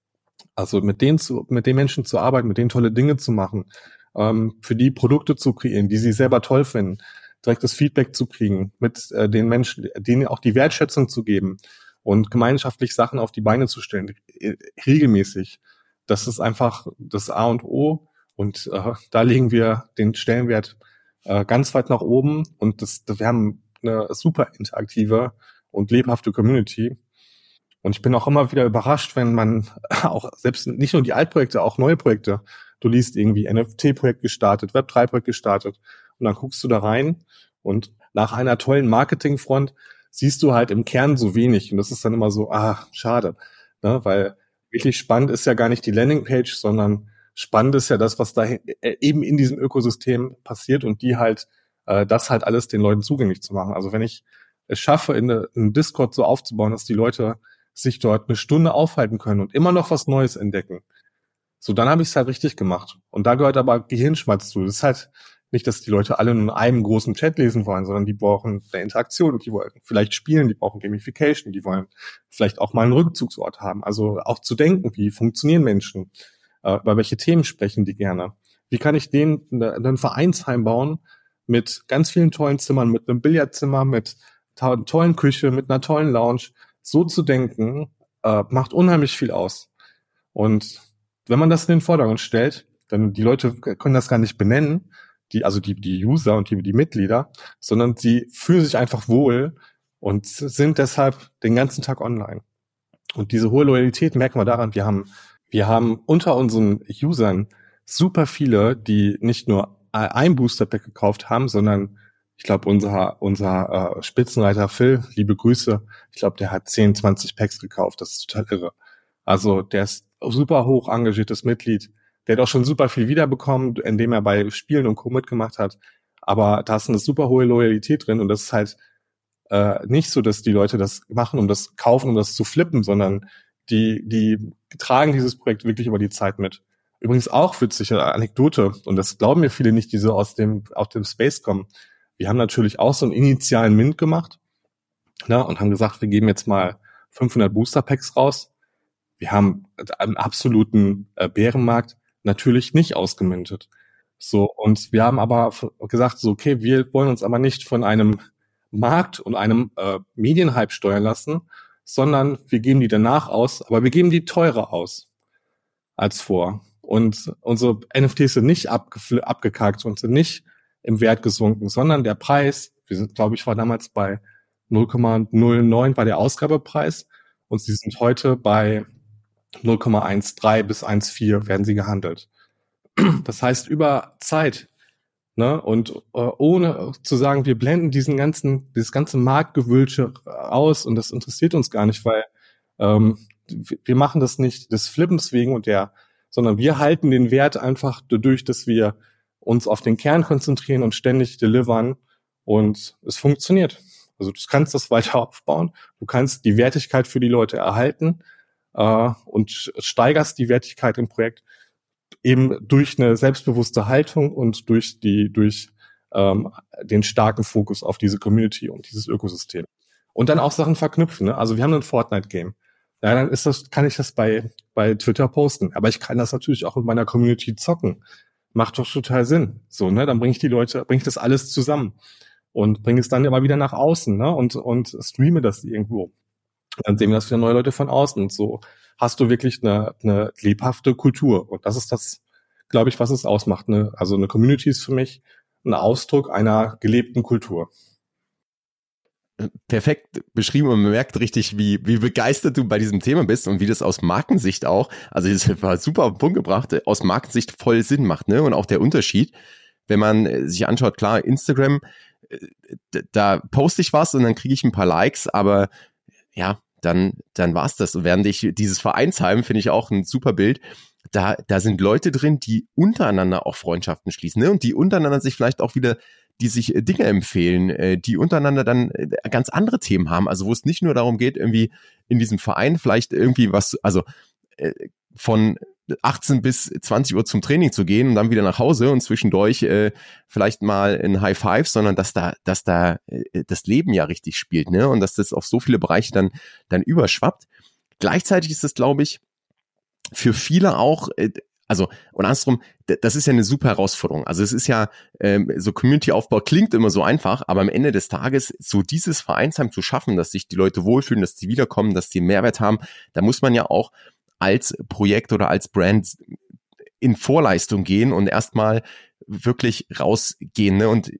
Also mit denen zu, mit den Menschen zu arbeiten, mit denen tolle Dinge zu machen, ähm, für die Produkte zu kreieren, die sie selber toll finden, direktes Feedback zu kriegen, mit äh, den Menschen, denen auch die Wertschätzung zu geben und gemeinschaftlich Sachen auf die Beine zu stellen, äh, regelmäßig. Das ist einfach das A und O und äh, da legen wir den Stellenwert äh, ganz weit nach oben und das, wir haben eine super interaktive und lebhafte Community. Und ich bin auch immer wieder überrascht, wenn man (laughs) auch selbst nicht nur die Altprojekte, auch neue Projekte, du liest irgendwie NFT-Projekt gestartet, Web3-Projekt gestartet und dann guckst du da rein und nach einer tollen Marketingfront siehst du halt im Kern so wenig und das ist dann immer so, ah, schade, ne? weil wirklich spannend ist ja gar nicht die Landingpage, sondern spannend ist ja das, was da äh, eben in diesem Ökosystem passiert und die halt äh, das halt alles den Leuten zugänglich zu machen. Also wenn ich es schaffe, in, in Discord so aufzubauen, dass die Leute sich dort eine Stunde aufhalten können und immer noch was Neues entdecken, so dann habe ich es halt richtig gemacht. Und da gehört aber Gehirnschmalz zu. Das ist halt nicht, dass die Leute alle in einem großen Chat lesen wollen, sondern die brauchen eine Interaktion, die wollen vielleicht spielen, die brauchen Gamification, die wollen vielleicht auch mal einen Rückzugsort haben. Also auch zu denken, wie funktionieren Menschen, äh, über welche Themen sprechen die gerne. Wie kann ich denen einen Vereinsheim bauen mit ganz vielen tollen Zimmern, mit einem Billardzimmer, mit tollen Küche, mit einer tollen Lounge. So zu denken, äh, macht unheimlich viel aus. Und wenn man das in den Vordergrund stellt, dann die Leute können das gar nicht benennen, die, also die, die User und die, die Mitglieder, sondern sie fühlen sich einfach wohl und sind deshalb den ganzen Tag online. Und diese hohe Loyalität merken wir daran, wir haben, wir haben unter unseren Usern super viele, die nicht nur ein Booster Pack gekauft haben, sondern ich glaube, unser, unser äh, Spitzenreiter Phil, liebe Grüße, ich glaube, der hat 10, 20 Packs gekauft. Das ist total irre. Also der ist super hoch engagiertes Mitglied der hat auch schon super viel wiederbekommen, indem er bei Spielen und Co. mitgemacht hat. Aber da ist eine super hohe Loyalität drin und das ist halt äh, nicht so, dass die Leute das machen, um das kaufen, um das zu flippen, sondern die, die tragen dieses Projekt wirklich über die Zeit mit. Übrigens auch witzige Anekdote, und das glauben mir viele nicht, die so aus dem, aus dem Space kommen. Wir haben natürlich auch so einen initialen Mint gemacht ne, und haben gesagt, wir geben jetzt mal 500 Booster Packs raus. Wir haben einen absoluten äh, Bärenmarkt natürlich nicht ausgemintet. So, und wir haben aber gesagt, so, okay, wir wollen uns aber nicht von einem Markt und einem äh, Medienhype steuern lassen, sondern wir geben die danach aus, aber wir geben die teurer aus als vor. Und unsere NFTs sind nicht abgekackt und sind nicht im Wert gesunken, sondern der Preis, wir sind, glaube ich, war damals bei 0,09 war der Ausgabepreis und sie sind heute bei 0,13 bis 1,4 werden sie gehandelt. Das heißt, über Zeit, ne, und äh, ohne zu sagen, wir blenden diesen ganzen, dieses ganze Marktgewülche aus und das interessiert uns gar nicht, weil ähm, wir machen das nicht des Flippens wegen und der, sondern wir halten den Wert einfach dadurch, dass wir uns auf den Kern konzentrieren und ständig delivern und es funktioniert. Also du kannst das weiter (laughs) aufbauen, du kannst die Wertigkeit für die Leute erhalten äh, und steigerst die Wertigkeit im Projekt eben durch eine selbstbewusste Haltung und durch die durch ähm, den starken Fokus auf diese Community und dieses Ökosystem. Und dann auch Sachen verknüpfen. Ne? Also wir haben ein Fortnite-Game. Ja, dann ist das, kann ich das bei, bei Twitter posten. Aber ich kann das natürlich auch mit meiner Community zocken. Macht doch total Sinn. So, ne? Dann bringe ich die Leute, bringe ich das alles zusammen. und bringe es dann immer wieder nach außen ne? und, und streame das irgendwo. Dann sehen wir das wieder neue Leute von außen. Und so hast du wirklich eine, eine lebhafte Kultur. Und das ist das, glaube ich, was es ausmacht. Ne? Also eine Community ist für mich ein Ausdruck einer gelebten Kultur perfekt beschrieben und man merkt richtig, wie, wie begeistert du bei diesem Thema bist und wie das aus Markensicht auch, also das war super auf den Punkt gebracht, aus Markensicht voll Sinn macht, ne? Und auch der Unterschied, wenn man äh, sich anschaut, klar, Instagram, äh, da poste ich was und dann kriege ich ein paar Likes, aber ja, dann, dann war's das. Und während ich dieses Vereinsheim finde ich auch ein super Bild. Da, da sind Leute drin, die untereinander auch Freundschaften schließen, ne? Und die untereinander sich vielleicht auch wieder die sich äh, Dinge empfehlen, äh, die untereinander dann äh, ganz andere Themen haben. Also wo es nicht nur darum geht, irgendwie in diesem Verein vielleicht irgendwie was, also von 18 bis 20 Uhr zum Training zu gehen und dann wieder nach Hause und zwischendurch äh, vielleicht mal ein High Five, sondern dass da, dass da äh, das Leben ja richtig spielt, ne? Und dass das auf so viele Bereiche dann, dann überschwappt. Gleichzeitig ist es, glaube ich, für viele auch äh, also und andersrum, das ist ja eine super Herausforderung. Also es ist ja ähm, so Community-Aufbau klingt immer so einfach, aber am Ende des Tages so dieses Vereinsheim zu schaffen, dass sich die Leute wohlfühlen, dass sie wiederkommen, dass einen Mehrwert haben, da muss man ja auch als Projekt oder als Brand in Vorleistung gehen und erstmal wirklich rausgehen. Ne? Und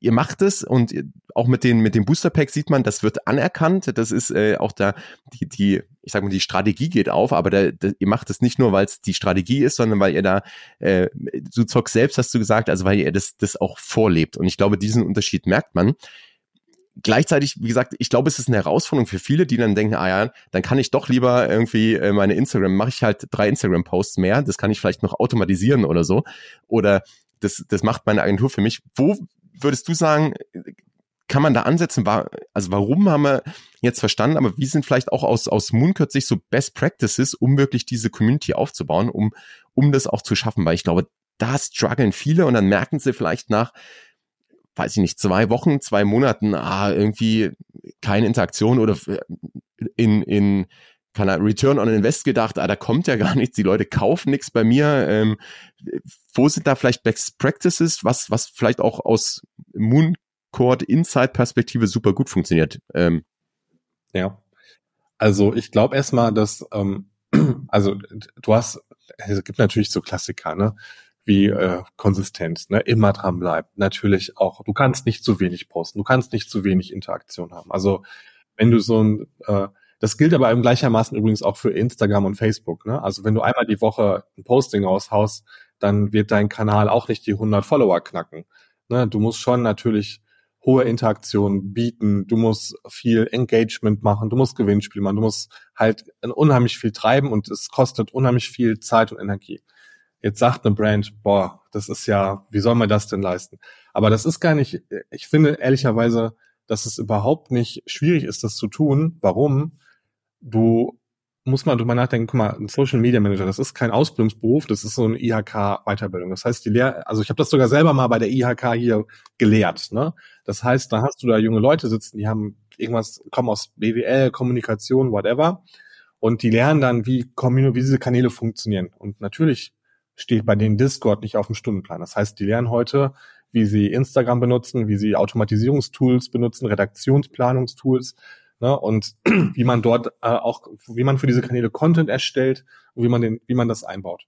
ihr macht es und auch mit den mit dem Booster Pack sieht man, das wird anerkannt. Das ist äh, auch da die die ich sag mal die Strategie geht auf, aber da, da, ihr macht es nicht nur, weil es die Strategie ist, sondern weil ihr da äh, du zockst selbst hast du gesagt, also weil ihr das das auch vorlebt. Und ich glaube, diesen Unterschied merkt man gleichzeitig, wie gesagt, ich glaube, es ist eine Herausforderung für viele, die dann denken, ah ja, dann kann ich doch lieber irgendwie äh, meine Instagram, mache ich halt drei Instagram-Posts mehr, das kann ich vielleicht noch automatisieren oder so. Oder das, das macht meine Agentur für mich. Wo würdest du sagen, kann man da ansetzen? Also warum haben wir jetzt verstanden, aber wie sind vielleicht auch aus, aus Mooncurt sich so Best Practices, um wirklich diese Community aufzubauen, um, um das auch zu schaffen? Weil ich glaube, da strugglen viele und dann merken sie vielleicht nach, weiß ich nicht, zwei Wochen, zwei Monaten, ah, irgendwie keine Interaktion oder in, in keine Return on Invest gedacht, ah, da kommt ja (laughs) gar nichts, die Leute kaufen nichts bei mir. Ähm, wo sind da vielleicht Best Practices, was, was vielleicht auch aus Mooncord Inside Perspektive super gut funktioniert? Ähm. Ja. Also ich glaube erstmal, dass, ähm, (clears throat) also du hast, es gibt natürlich so Klassiker, ne? Wie äh, konsistent, ne? immer dran bleibt. Natürlich auch, du kannst nicht zu wenig posten, du kannst nicht zu wenig Interaktion haben. Also wenn du so ein äh, das gilt aber gleichermaßen übrigens auch für Instagram und Facebook. Ne? Also wenn du einmal die Woche ein Posting raushaust, dann wird dein Kanal auch nicht die 100 Follower knacken. Ne? Du musst schon natürlich hohe Interaktion bieten, du musst viel Engagement machen, du musst Gewinnspiel machen, du musst halt unheimlich viel treiben und es kostet unheimlich viel Zeit und Energie. Jetzt sagt eine Brand, boah, das ist ja, wie soll man das denn leisten? Aber das ist gar nicht, ich finde ehrlicherweise, dass es überhaupt nicht schwierig ist, das zu tun. Warum? du musst mal drüber nachdenken, guck mal, ein Social Media Manager, das ist kein Ausbildungsberuf, das ist so eine IHK-Weiterbildung. Das heißt, die Lehr also ich habe das sogar selber mal bei der IHK hier gelehrt. Ne? Das heißt, da hast du da junge Leute sitzen, die haben irgendwas, kommen aus BWL, Kommunikation, whatever, und die lernen dann, wie, wie diese Kanäle funktionieren. Und natürlich steht bei denen Discord nicht auf dem Stundenplan. Das heißt, die lernen heute, wie sie Instagram benutzen, wie sie Automatisierungstools benutzen, Redaktionsplanungstools, Ne? Und (clears throat) wie man dort äh, auch, wie man für diese Kanäle Content erstellt und wie man den, wie man das einbaut.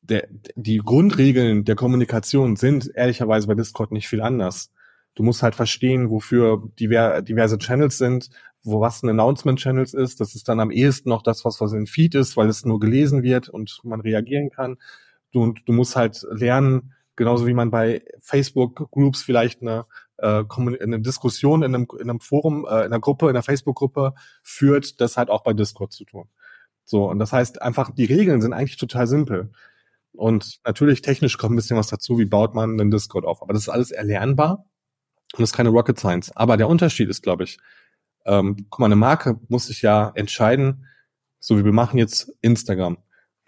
Der, die Grundregeln der Kommunikation sind ehrlicherweise bei Discord nicht viel anders. Du musst halt verstehen, wofür diver, diverse Channels sind, wo was ein Announcement Channels ist. Das ist dann am ehesten noch das, was was in Feed ist, weil es nur gelesen wird und man reagieren kann. Du, du musst halt lernen, genauso wie man bei Facebook Groups vielleicht eine äh, eine Diskussion in einem, in einem Forum, äh, in einer Gruppe, in einer Facebook-Gruppe führt, das halt auch bei Discord zu tun. So, und das heißt einfach, die Regeln sind eigentlich total simpel. Und natürlich technisch kommt ein bisschen was dazu, wie baut man einen Discord auf. Aber das ist alles erlernbar und das ist keine Rocket Science. Aber der Unterschied ist, glaube ich, ähm, guck mal, eine Marke muss sich ja entscheiden, so wie wir machen jetzt Instagram.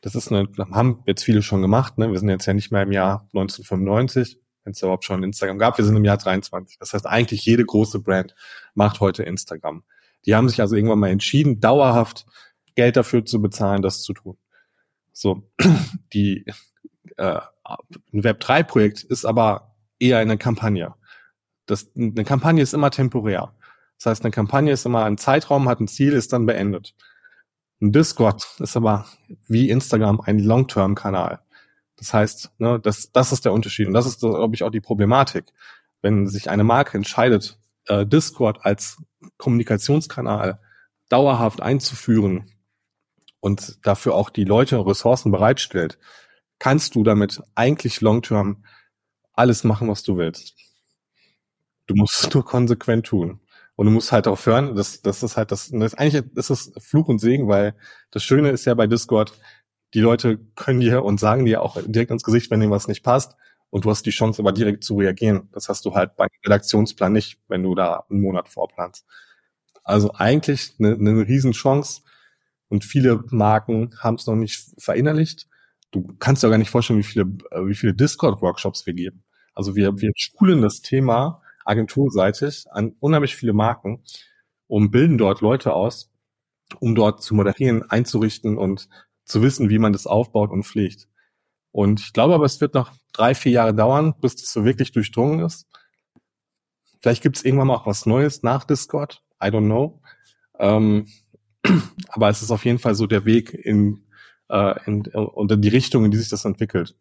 Das ist eine, haben jetzt viele schon gemacht, ne? Wir sind jetzt ja nicht mehr im Jahr 1995 wenn es überhaupt schon Instagram gab. Wir sind im Jahr 23. Das heißt, eigentlich jede große Brand macht heute Instagram. Die haben sich also irgendwann mal entschieden, dauerhaft Geld dafür zu bezahlen, das zu tun. So, (clears throat) die äh, ein Web3-Projekt ist aber eher eine Kampagne. das, eine Kampagne ist immer temporär. Das heißt, eine Kampagne ist immer ein Zeitraum, hat ein Ziel, ist dann beendet. Ein Discord ist aber wie Instagram ein Long-Term-Kanal. Das heißt, ne, das, das ist der Unterschied. Und das ist, glaube ich, auch die Problematik. Wenn sich eine Marke entscheidet, äh, Discord als Kommunikationskanal dauerhaft einzuführen und dafür auch die Leute Ressourcen bereitstellt, kannst du damit eigentlich long-term alles machen, was du willst. Du musst es nur konsequent tun. Und du musst halt auch hören, das, das ist halt das, das eigentlich ist es Fluch und Segen, weil das Schöne ist ja bei Discord, die Leute können dir und sagen dir auch direkt ins Gesicht, wenn dir was nicht passt. Und du hast die Chance, aber direkt zu reagieren. Das hast du halt beim Redaktionsplan nicht, wenn du da einen Monat vorplanst. Also eigentlich eine, eine Riesenchance. Und viele Marken haben es noch nicht verinnerlicht. Du kannst dir gar nicht vorstellen, wie viele, wie viele Discord-Workshops wir geben. Also wir, wir schulen das Thema agenturseitig an unheimlich viele Marken und bilden dort Leute aus, um dort zu moderieren, einzurichten und zu wissen, wie man das aufbaut und pflegt. Und ich glaube aber, es wird noch drei, vier Jahre dauern, bis das so wirklich durchdrungen ist. Vielleicht gibt es irgendwann mal auch was Neues nach Discord. I don't know. Ähm, (clears throat) aber es ist auf jeden Fall so der Weg in, äh, in, unter die Richtung, in die sich das entwickelt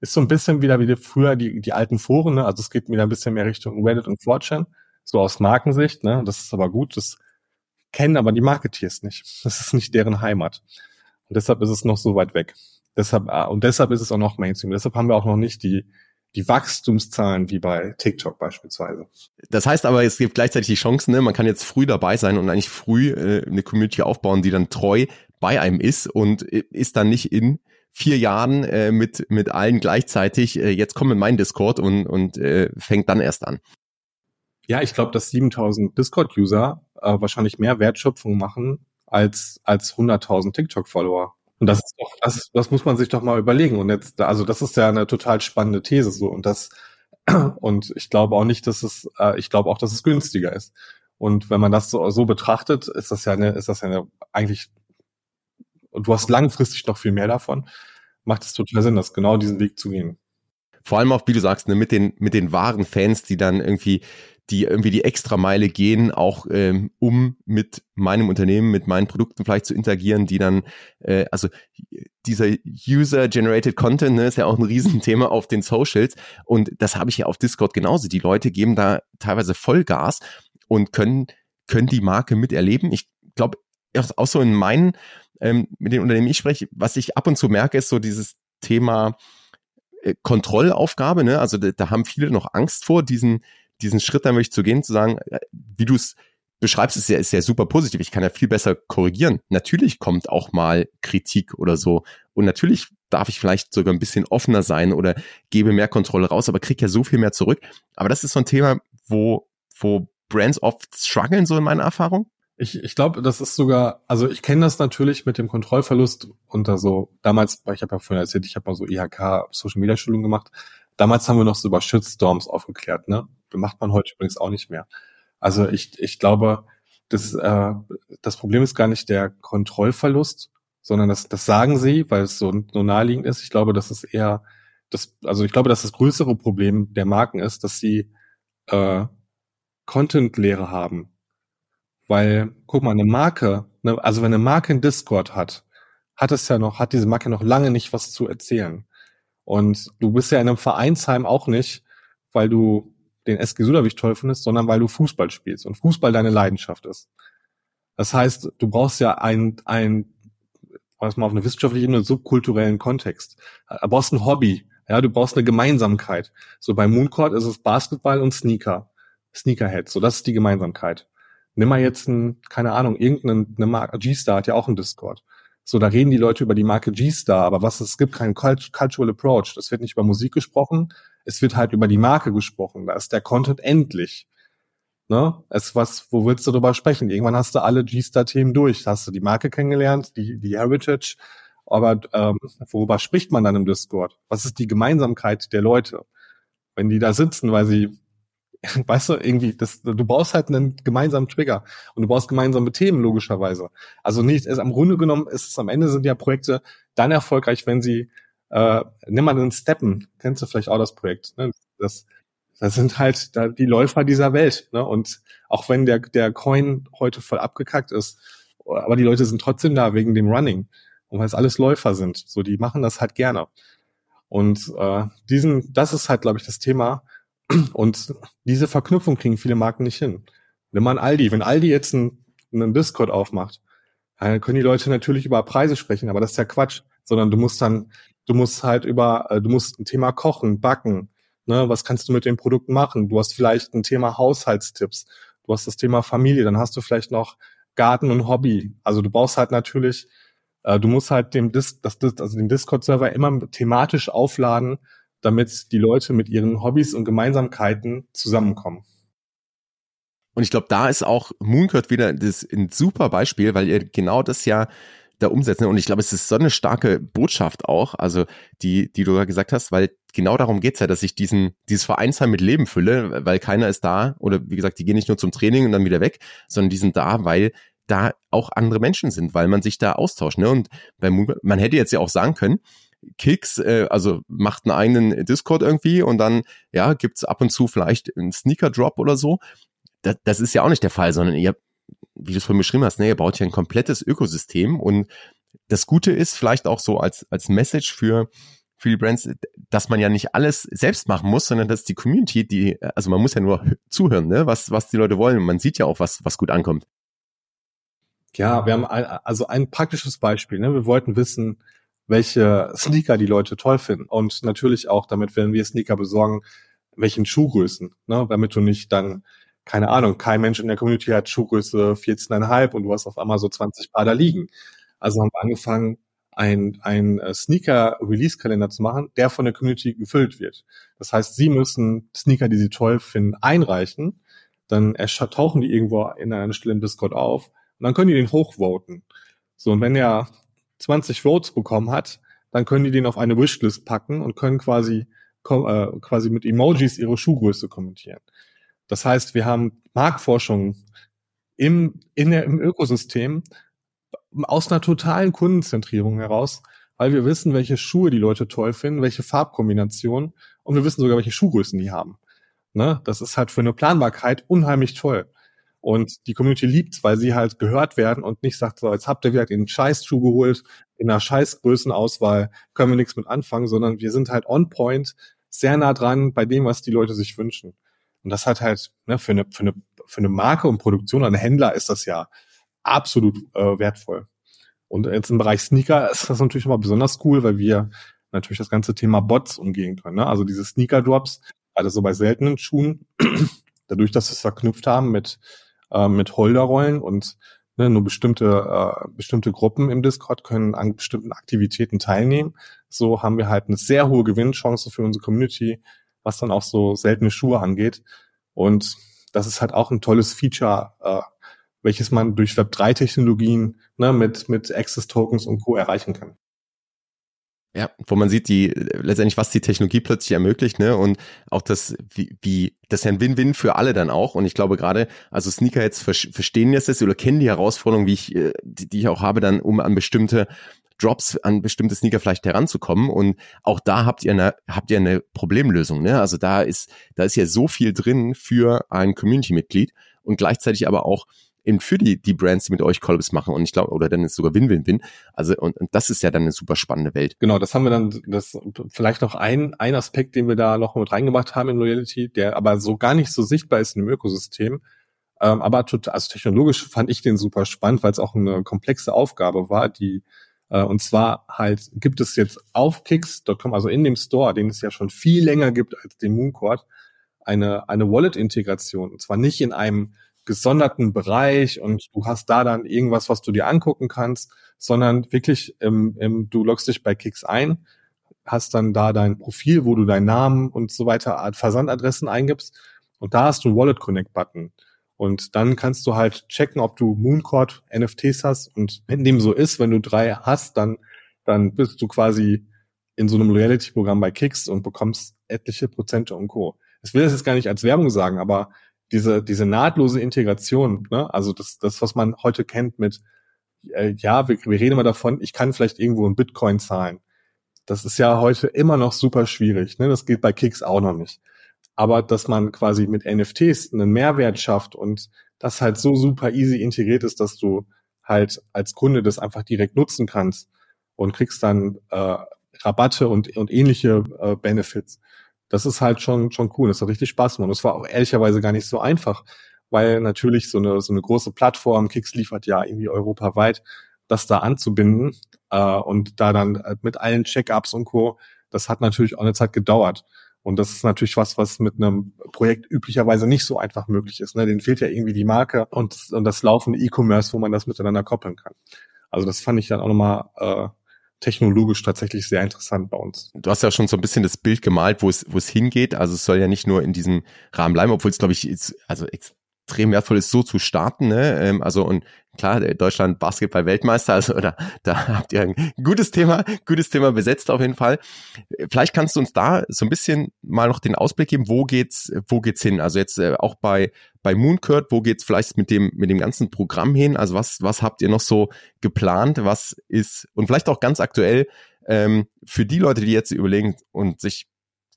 ist so ein bisschen wieder wie früher die, die alten Foren, ne? also es geht wieder ein bisschen mehr Richtung Reddit und 4chan, so aus Markensicht, ne? das ist aber gut, das kennen aber die Marketeers nicht. Das ist nicht deren Heimat. Und deshalb ist es noch so weit weg. Deshalb, ah, und deshalb ist es auch noch Mainstream. Deshalb haben wir auch noch nicht die, die Wachstumszahlen wie bei TikTok beispielsweise. Das heißt aber, es gibt gleichzeitig die Chancen, ne? man kann jetzt früh dabei sein und eigentlich früh äh, eine Community aufbauen, die dann treu bei einem ist und ist dann nicht in vier Jahren äh, mit, mit allen gleichzeitig, äh, jetzt kommt in mein Discord und, und äh, fängt dann erst an. Ja, ich glaube, dass 7000 Discord-User äh, wahrscheinlich mehr Wertschöpfung machen als, als 100.000 TikTok-Follower. Und das ist doch, das, das muss man sich doch mal überlegen. Und jetzt, also das ist ja eine total spannende These so. Und das, (clears throat) und ich glaube auch nicht, dass es, äh, ich glaube auch, dass es günstiger ist. Und wenn man das so, so betrachtet, ist das ja eine, ist das ja eine eigentlich und du hast langfristig noch viel mehr davon, macht es total Sinn, das genau diesen Weg zu gehen. Vor allem auch, wie du sagst, ne, mit den mit den wahren Fans, die dann irgendwie die irgendwie die Extrameile gehen, auch ähm, um mit meinem Unternehmen, mit meinen Produkten vielleicht zu interagieren, die dann, äh, also dieser User-Generated Content ne, ist ja auch ein Riesenthema auf den Socials und das habe ich ja auf Discord genauso. Die Leute geben da teilweise Vollgas und können können die Marke miterleben. Ich glaube, auch so in meinen ähm, mit den Unternehmen ich spreche, was ich ab und zu merke, ist so dieses Thema äh, Kontrollaufgabe. Ne? Also da, da haben viele noch Angst vor, diesen, diesen Schritt dann wirklich zu gehen, zu sagen, äh, wie du es beschreibst, ist ja, ist ja super positiv. Ich kann ja viel besser korrigieren. Natürlich kommt auch mal Kritik oder so. Und natürlich darf ich vielleicht sogar ein bisschen offener sein oder gebe mehr Kontrolle raus, aber krieg ja so viel mehr zurück. Aber das ist so ein Thema, wo, wo Brands oft strugglen, so in meiner Erfahrung. Ich, ich glaube, das ist sogar, also ich kenne das natürlich mit dem Kontrollverlust unter so, damals, ich habe ja vorhin erzählt, ich habe mal so IHK Social Media Schulung gemacht. Damals haben wir noch so über Shitstorms aufgeklärt, ne? Das macht man heute übrigens auch nicht mehr. Also ich, ich glaube, das, äh, das Problem ist gar nicht der Kontrollverlust, sondern das, das sagen sie, weil es so, so naheliegend ist. Ich glaube, das ist eher das, also ich glaube, dass das größere Problem der Marken ist, dass sie äh, Content-Lehre haben weil, guck mal, eine Marke, ne, also wenn eine Marke in Discord hat, hat es ja noch, hat diese Marke noch lange nicht was zu erzählen. Und du bist ja in einem Vereinsheim auch nicht, weil du den SG Sudavich toll findest, sondern weil du Fußball spielst und Fußball deine Leidenschaft ist. Das heißt, du brauchst ja ein, ein, was mal auf eine wissenschaftliche Ebene, subkulturellen Kontext. Du brauchst ein Hobby. Ja, du brauchst eine Gemeinsamkeit. So bei Mooncourt ist es Basketball und Sneaker. Sneakerhead. So, das ist die Gemeinsamkeit. Nimm mal jetzt ein, keine Ahnung, irgendeine Marke, G-Star hat ja auch einen Discord. So, da reden die Leute über die Marke G-Star, aber was, es gibt keinen Cultural Approach. Das wird nicht über Musik gesprochen, es wird halt über die Marke gesprochen. Da ist der Content endlich. Ne? Es was, wo willst du darüber sprechen? Irgendwann hast du alle G-Star-Themen durch. Hast du die Marke kennengelernt, die, die Heritage. Aber ähm, worüber spricht man dann im Discord? Was ist die Gemeinsamkeit der Leute? Wenn die da sitzen, weil sie (laughs) weißt du, irgendwie, das, du brauchst halt einen gemeinsamen Trigger und du brauchst gemeinsame Themen, logischerweise. Also nicht, es am Grunde genommen ist es am Ende sind ja Projekte dann erfolgreich, wenn sie, äh, nimm mal den Steppen, kennst du vielleicht auch das Projekt, ne? Das das sind halt da die Läufer dieser Welt. Ne? Und auch wenn der, der Coin heute voll abgekackt ist, aber die Leute sind trotzdem da wegen dem Running. Und weil es alles Läufer sind. So, die machen das halt gerne. Und äh, diesen, das ist halt, glaube ich, das Thema. Und diese Verknüpfung kriegen viele Marken nicht hin. Wenn man Aldi, wenn Aldi jetzt einen, einen Discord aufmacht, dann können die Leute natürlich über Preise sprechen, aber das ist ja Quatsch. Sondern du musst dann, du musst halt über, äh, du musst ein Thema kochen, backen, ne, was kannst du mit den Produkten machen? Du hast vielleicht ein Thema Haushaltstipps, du hast das Thema Familie, dann hast du vielleicht noch Garten und Hobby. Also du brauchst halt natürlich äh, du musst halt dem Dis das, also den Discord-Server immer thematisch aufladen, damit die Leute mit ihren Hobbys und Gemeinsamkeiten zusammenkommen. Und ich glaube, da ist auch Mooncurt wieder das ein super Beispiel, weil ihr genau das ja da umsetzen. Und ich glaube, es ist so eine starke Botschaft auch, also die, die du da gesagt hast, weil genau darum geht's ja, dass ich diesen, dieses Vereinsheim mit Leben fülle, weil keiner ist da oder wie gesagt, die gehen nicht nur zum Training und dann wieder weg, sondern die sind da, weil da auch andere Menschen sind, weil man sich da austauscht. Ne? Und bei Moon, man hätte jetzt ja auch sagen können, Kicks, äh, also macht einen eigenen Discord irgendwie und dann, ja, gibt's ab und zu vielleicht einen Sneaker-Drop oder so. Das, das ist ja auch nicht der Fall, sondern ihr, wie du es vorhin beschrieben hast, ne, ihr baut ja ein komplettes Ökosystem und das Gute ist vielleicht auch so als, als Message für, für die Brands, dass man ja nicht alles selbst machen muss, sondern dass die Community, die, also man muss ja nur zuhören, ne, was, was die Leute wollen. Man sieht ja auch, was, was gut ankommt. Ja, wir haben ein, also ein praktisches Beispiel. Ne? Wir wollten wissen, welche Sneaker die Leute toll finden. Und natürlich auch, damit wenn wir Sneaker besorgen, welchen Schuhgrößen. Ne? Damit du nicht dann, keine Ahnung, kein Mensch in der Community hat Schuhgröße 14,5 und du hast auf einmal so 20 Paar da liegen. Also haben wir angefangen, ein, ein äh, Sneaker-Release-Kalender zu machen, der von der Community gefüllt wird. Das heißt, sie müssen Sneaker, die sie toll finden, einreichen. Dann tauchen die irgendwo in einer Stelle im Discord auf und dann können die den hochvoten. So, und wenn er 20 Votes bekommen hat, dann können die den auf eine Wishlist packen und können quasi, äh, quasi mit Emojis ihre Schuhgröße kommentieren. Das heißt, wir haben Marktforschung im, in der, im Ökosystem aus einer totalen Kundenzentrierung heraus, weil wir wissen, welche Schuhe die Leute toll finden, welche Farbkombinationen und wir wissen sogar, welche Schuhgrößen die haben. Ne? Das ist halt für eine Planbarkeit unheimlich toll. Und die Community liebt, weil sie halt gehört werden und nicht sagt, so, jetzt habt ihr wieder den Scheißschuh geholt, in einer Scheißgrößenauswahl können wir nichts mit anfangen, sondern wir sind halt on point, sehr nah dran bei dem, was die Leute sich wünschen. Und das hat halt ne, für, eine, für, eine, für eine Marke und Produktion, ein Händler ist das ja absolut äh, wertvoll. Und jetzt im Bereich Sneaker ist das natürlich immer besonders cool, weil wir natürlich das ganze Thema Bots umgehen können. Ne? Also diese Sneaker-Drops, gerade so bei seltenen Schuhen, (clears throat) dadurch, dass wir es verknüpft haben mit äh, mit Holderrollen und ne, nur bestimmte, äh, bestimmte Gruppen im Discord können an bestimmten Aktivitäten teilnehmen. So haben wir halt eine sehr hohe Gewinnchance für unsere Community, was dann auch so seltene Schuhe angeht. Und das ist halt auch ein tolles Feature, äh, welches man durch Web3-Technologien ne, mit, mit Access-Tokens und Co. erreichen kann. Ja, wo man sieht, die letztendlich, was die Technologie plötzlich ermöglicht, ne? Und auch das, wie, wie das ist ja ein Win-Win für alle dann auch. Und ich glaube gerade, also Sneaker jetzt verstehen jetzt das oder kennen die Herausforderungen, wie ich, äh, die, die ich auch habe, dann um an bestimmte Drops an bestimmte Sneaker vielleicht heranzukommen. Und auch da habt ihr eine, habt ihr eine Problemlösung. Ne? Also da ist, da ist ja so viel drin für ein Community-Mitglied und gleichzeitig aber auch eben für die, die Brands, die mit euch Collabs machen. Und ich glaube, oder dann ist sogar Win-Win-Win. Also, und, und das ist ja dann eine super spannende Welt. Genau, das haben wir dann, das vielleicht noch ein, ein Aspekt, den wir da noch mit reingemacht haben in Loyalty, der aber so gar nicht so sichtbar ist in dem Ökosystem. Ähm, aber total, also technologisch fand ich den super spannend, weil es auch eine komplexe Aufgabe war, die äh, und zwar halt gibt es jetzt auf Kicks.com, also in dem Store, den es ja schon viel länger gibt als den Mooncourt, eine, eine Wallet-Integration. Und zwar nicht in einem gesonderten Bereich und du hast da dann irgendwas, was du dir angucken kannst, sondern wirklich, im, im, du loggst dich bei Kicks ein, hast dann da dein Profil, wo du deinen Namen und so weiter, Versandadressen eingibst und da hast du einen Wallet Connect Button. Und dann kannst du halt checken, ob du Mooncord NFTs hast. Und wenn dem so ist, wenn du drei hast, dann, dann bist du quasi in so einem Loyalty-Programm bei Kicks und bekommst etliche Prozente und Co. Ich will das jetzt gar nicht als Werbung sagen, aber diese, diese nahtlose Integration, ne? also das, das, was man heute kennt mit, äh, ja, wir, wir reden immer davon, ich kann vielleicht irgendwo in Bitcoin zahlen. Das ist ja heute immer noch super schwierig. Ne? Das geht bei Kicks auch noch nicht. aber dass man quasi mit NFTs einen Mehrwert schafft und das halt so super easy integriert ist, dass du halt als Kunde das einfach direkt nutzen kannst und kriegst dann äh, Rabatte und, und ähnliche äh, Benefits. Das ist halt schon, schon cool. Das hat richtig Spaß gemacht. Und es war auch ehrlicherweise gar nicht so einfach, weil natürlich so eine, so eine große Plattform, Kicks liefert ja irgendwie europaweit, das da anzubinden äh, und da dann mit allen Check-ups und Co., das hat natürlich auch eine Zeit gedauert. Und das ist natürlich was, was mit einem Projekt üblicherweise nicht so einfach möglich ist. Ne? Den fehlt ja irgendwie die Marke und, und das laufende E-Commerce, wo man das miteinander koppeln kann. Also das fand ich dann auch nochmal äh, technologisch tatsächlich sehr interessant bei uns. Du hast ja schon so ein bisschen das Bild gemalt, wo es, wo es hingeht. Also es soll ja nicht nur in diesem Rahmen bleiben, obwohl es, glaube ich, also extrem wertvoll ist, so zu starten. Ne? Ähm, also und klar, Deutschland Basketball-Weltmeister, also da, da habt ihr ein gutes Thema, gutes Thema besetzt auf jeden Fall. Vielleicht kannst du uns da so ein bisschen mal noch den Ausblick geben, wo geht's, wo geht's hin? Also jetzt äh, auch bei bei Moonkurt, wo geht's vielleicht mit dem mit dem ganzen Programm hin? Also was was habt ihr noch so geplant? Was ist und vielleicht auch ganz aktuell ähm, für die Leute, die jetzt überlegen und sich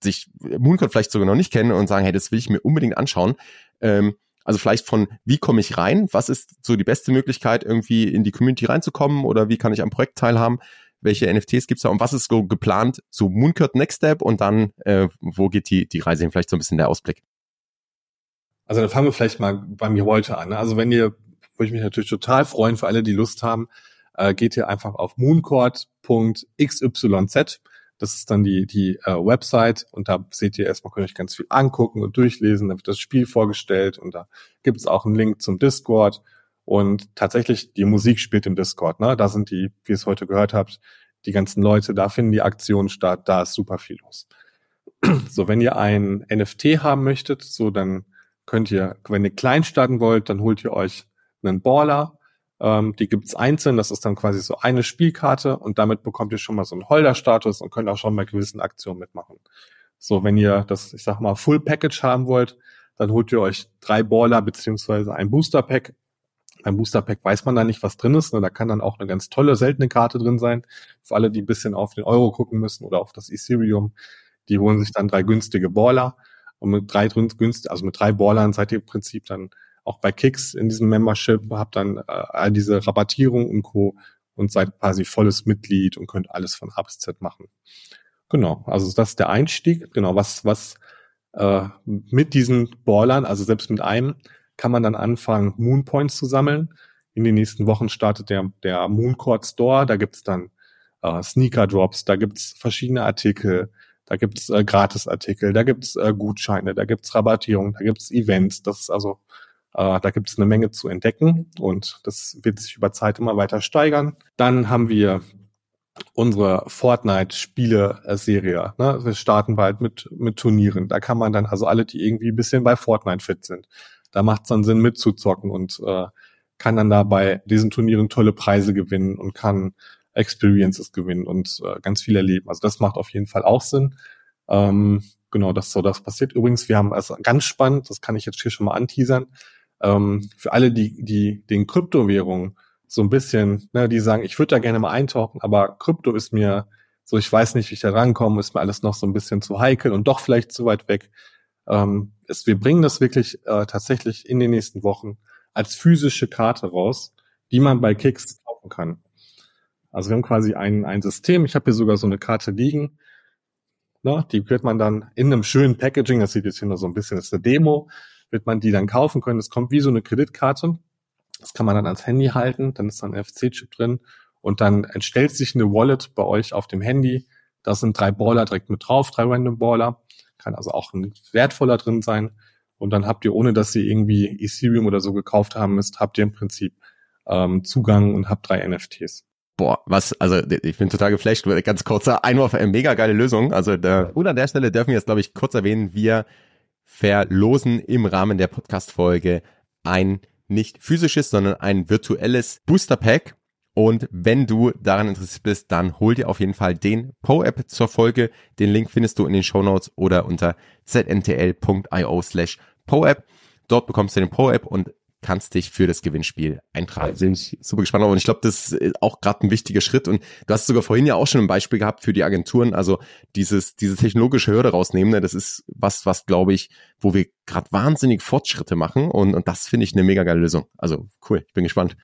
sich Mooncode vielleicht sogar noch nicht kennen und sagen, hey, das will ich mir unbedingt anschauen. Ähm, also vielleicht von, wie komme ich rein? Was ist so die beste Möglichkeit, irgendwie in die Community reinzukommen? Oder wie kann ich am Projekt teilhaben? Welche NFTs gibt's da? Und was ist so geplant? So Mooncurt Next Step und dann, äh, wo geht die, die Reise hin? Vielleicht so ein bisschen der Ausblick. Also dann fangen wir vielleicht mal bei mir heute an. Ne? Also wenn ihr, würde ich mich natürlich total freuen für alle, die Lust haben, äh, geht ihr einfach auf mooncourt.xyz das ist dann die, die äh, Website und da seht ihr erstmal, könnt ihr euch ganz viel angucken und durchlesen. Da wird das Spiel vorgestellt und da gibt es auch einen Link zum Discord. Und tatsächlich, die Musik spielt im Discord. Ne? Da sind die, wie ihr es heute gehört habt, die ganzen Leute, da finden die Aktionen statt, da ist super viel los. (clears throat) So, wenn ihr ein NFT haben möchtet, so dann könnt ihr, wenn ihr klein starten wollt, dann holt ihr euch einen Baller ähm, die gibt's einzeln, das ist dann quasi so eine Spielkarte und damit bekommt ihr schon mal so einen Holder-Status und könnt auch schon bei gewissen Aktionen mitmachen. So, wenn ihr das, ich sag mal, Full Package haben wollt, dann holt ihr euch drei Baller beziehungsweise ein Booster Pack. Beim Booster Pack weiß man da nicht, was drin ist. Ne? Da kann dann auch eine ganz tolle, seltene Karte drin sein. Für alle, die ein bisschen auf den Euro gucken müssen oder auf das Ethereum, die holen sich dann drei günstige Baller. Und mit drei günstig, also mit drei Ballern seid ihr im Prinzip dann auch bei Kicks in diesem Membership, habt dann äh, all diese Rabattierung und Co. und seid quasi volles Mitglied und könnt alles von A bis Z machen. Genau, also das ist der Einstieg. Genau, was, was äh, mit diesen Ballern, also selbst mit einem, kann man dann anfangen, Moonpoints zu sammeln. In den nächsten Wochen startet der, der Mooncourt Store, da gibt's dann äh, Sneaker Drops, da gibt's verschiedene Artikel, da gibt's äh, Gratisartikel, da gibt's äh, Gutscheine, da gibt's Rabattierung, da gibt's Events. Das ist also äh, da gibt es eine Menge zu entdecken und das wird sich über Zeit immer weiter steigern. Dann haben wir unsere Fortnite-Spiele-Serie. Ne? Wir starten bald mit, mit Turnieren. Da kann man dann, also alle, die irgendwie ein bisschen bei Fortnite fit sind, da macht es dann Sinn mitzuzocken und äh, kann dann da bei diesen Turnieren tolle Preise gewinnen und kann Experiences gewinnen und äh, ganz viel erleben. Also das macht auf jeden Fall auch Sinn. Ähm, genau, das so das passiert. Übrigens, wir haben also ganz spannend, das kann ich jetzt hier schon mal anteasern, ähm, für alle, die, die den Kryptowährungen so ein bisschen, ne, die sagen, ich würde da gerne mal eintauchen, aber Krypto ist mir so, ich weiß nicht, wie ich da rankomme, ist mir alles noch so ein bisschen zu heikel und doch vielleicht zu weit weg. Ähm, ist, wir bringen das wirklich äh, tatsächlich in den nächsten Wochen als physische Karte raus, die man bei Kicks kaufen kann. Also wir haben quasi ein, ein System, ich habe hier sogar so eine Karte liegen, ne, die wird man dann in einem schönen Packaging, das sieht jetzt hier nur so ein bisschen, das ist eine Demo, wird man die dann kaufen können. Es kommt wie so eine Kreditkarte. Das kann man dann ans Handy halten, dann ist da ein NFC-Chip drin und dann entstellt sich eine Wallet bei euch auf dem Handy. Da sind drei Baller direkt mit drauf, drei Random Baller. Kann also auch ein wertvoller drin sein. Und dann habt ihr, ohne dass ihr irgendwie Ethereum oder so gekauft haben müsst, habt ihr im Prinzip ähm, Zugang und habt drei NFTs. Boah, was, also ich bin total geflasht. Ganz kurzer Einwurf, eine mega geile Lösung. Also da, und an der Stelle dürfen wir jetzt, glaube ich, kurz erwähnen, wir verlosen im Rahmen der Podcast-Folge ein nicht physisches, sondern ein virtuelles Booster Pack. Und wenn du daran interessiert bist, dann hol dir auf jeden Fall den Po-App zur Folge. Den Link findest du in den Show Notes oder unter zntl.io slash Po-App. Dort bekommst du den Po-App und kannst dich für das Gewinnspiel eintragen. Bin ich super gespannt und ich glaube, das ist auch gerade ein wichtiger Schritt und du hast sogar vorhin ja auch schon ein Beispiel gehabt für die Agenturen, also dieses diese technologische Hürde rausnehmen, ne, das ist was was glaube ich, wo wir gerade wahnsinnig Fortschritte machen und und das finde ich eine mega geile Lösung. Also cool, ich bin gespannt.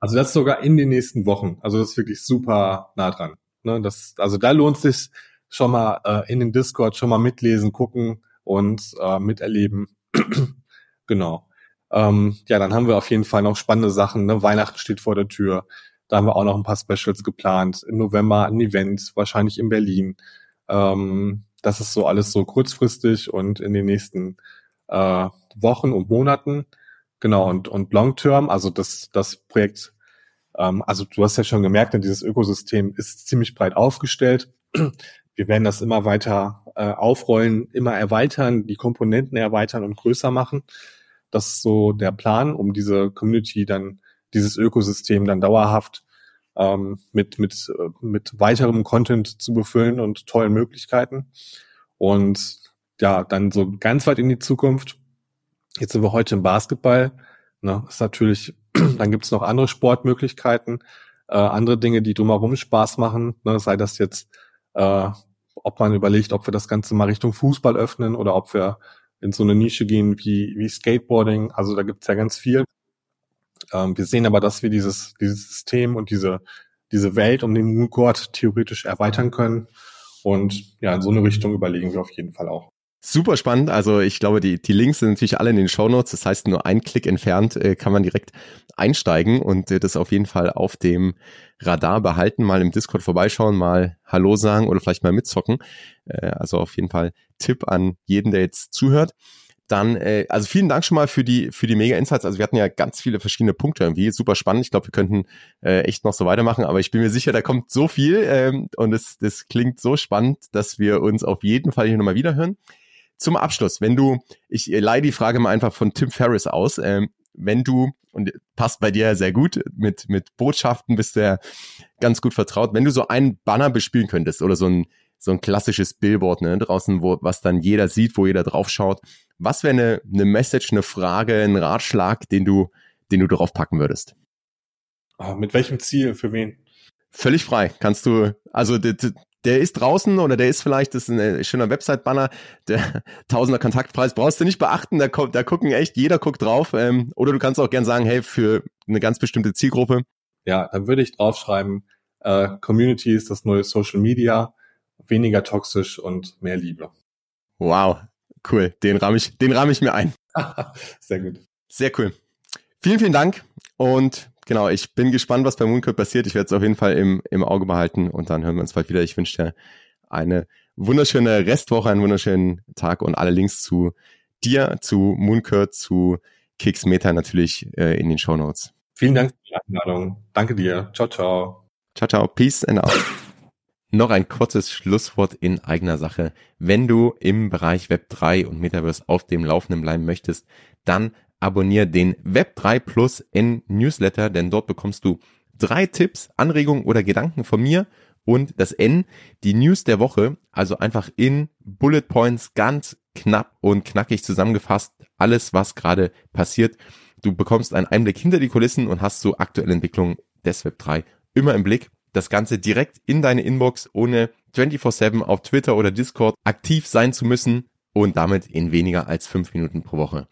Also das sogar in den nächsten Wochen. Also das ist wirklich super nah dran. Ne, das also da lohnt sich schon mal äh, in den Discord schon mal mitlesen, gucken und äh, miterleben. (clears throat) genau. Ähm, ja, dann haben wir auf jeden Fall noch spannende Sachen. Ne? Weihnachten steht vor der Tür. Da haben wir auch noch ein paar Specials geplant. Im November ein Event, wahrscheinlich in Berlin. Ähm, das ist so alles so kurzfristig und in den nächsten äh, Wochen und Monaten. Genau, und, und Long Term, also das, das Projekt, ähm, also du hast ja schon gemerkt, ne, dieses Ökosystem ist ziemlich breit aufgestellt. Wir werden das immer weiter äh, aufrollen, immer erweitern, die Komponenten erweitern und größer machen. Das ist so der Plan, um diese Community dann, dieses Ökosystem dann dauerhaft ähm, mit, mit, äh, mit weiterem Content zu befüllen und tollen Möglichkeiten. Und ja, dann so ganz weit in die Zukunft. Jetzt sind wir heute im Basketball. Ne, ist natürlich, (clears throat) dann gibt's noch andere Sportmöglichkeiten, äh, andere Dinge, die drumherum Spaß machen. Ne, sei das jetzt, äh, ob man überlegt, ob wir das Ganze mal Richtung Fußball öffnen oder ob wir in so eine Nische gehen wie, wie Skateboarding. Also da gibt's ja ganz viel. Ähm, wir sehen aber, dass wir dieses, dieses System und diese, diese Welt um den Mooncourt theoretisch erweitern können. Und ja, in so eine Richtung überlegen wir auf jeden Fall auch. Super spannend. Also ich glaube, die, die Links sind natürlich alle in den Shownotes. Das heißt, nur ein Klick entfernt äh, kann man direkt einsteigen und äh, das auf jeden Fall auf dem Radar behalten, mal im Discord vorbeischauen, mal Hallo sagen oder vielleicht mal mitzocken. Äh, also auf jeden Fall Tipp an jeden, der jetzt zuhört. Dann, äh, also vielen Dank schon mal für die für die mega Insights. Also wir hatten ja ganz viele verschiedene Punkte irgendwie, super spannend. Ich glaube, wir könnten äh, echt noch so weitermachen, aber ich bin mir sicher, da kommt so viel ähm, und es das klingt so spannend, dass wir uns auf jeden Fall hier nochmal wiederhören. Zum Abschluss, wenn du, ich leih die Frage mal einfach von Tim Ferriss aus, ähm, wenn du, und passt bei dir sehr gut, mit, mit Botschaften bist du ja ganz gut vertraut, wenn du so einen Banner bespielen könntest oder so ein, so ein klassisches Billboard ne, draußen, wo, was dann jeder sieht, wo jeder drauf schaut, was wäre eine, eine Message, eine Frage, ein Ratschlag, den du, den du drauf packen würdest? Ah, mit welchem Ziel? Für wen? Völlig frei. Kannst du, also der ist draußen oder der ist vielleicht, das ist ein schöner Website-Banner, der (laughs) Tausender Kontaktpreis brauchst du nicht beachten, da, kommt, da gucken echt, jeder guckt drauf. Ähm, oder du kannst auch gern sagen, hey, für eine ganz bestimmte Zielgruppe. Ja, dann würde ich draufschreiben, äh, Community ist das neue Social Media, weniger toxisch und mehr Liebe. Wow, cool. Den rahm ich, den rahm ich mir ein. (laughs) Sehr gut. Sehr cool. Vielen, vielen Dank und genau, ich bin gespannt, was bei Mooncode passiert. Ich werde es auf jeden Fall im, im Auge behalten und dann hören wir uns bald wieder. Ich wünsche dir eine wunderschöne Restwoche, einen wunderschönen Tag und alle Links zu dir, zu Mooncode, zu Kicks Meta natürlich äh, in den Show Notes. Vielen Dank für die Einladung. Danke dir. Ciao, ciao. Ciao, ciao. Peace and out. (laughs) Noch ein kurzes Schlusswort in eigener Sache. Wenn du im Bereich Web 3 und Metaverse auf dem Laufenden bleiben möchtest, dann abonniere den Web3 Plus N Newsletter, denn dort bekommst du drei Tipps, Anregungen oder Gedanken von mir und das N, die News der Woche, also einfach in Bullet Points ganz knapp und knackig zusammengefasst, alles was gerade passiert. Du bekommst einen Einblick hinter die Kulissen und hast so aktuelle Entwicklungen des Web3 immer im Blick. Das Ganze direkt in deine Inbox, ohne 24-7 auf Twitter oder Discord aktiv sein zu müssen und damit in weniger als fünf Minuten pro Woche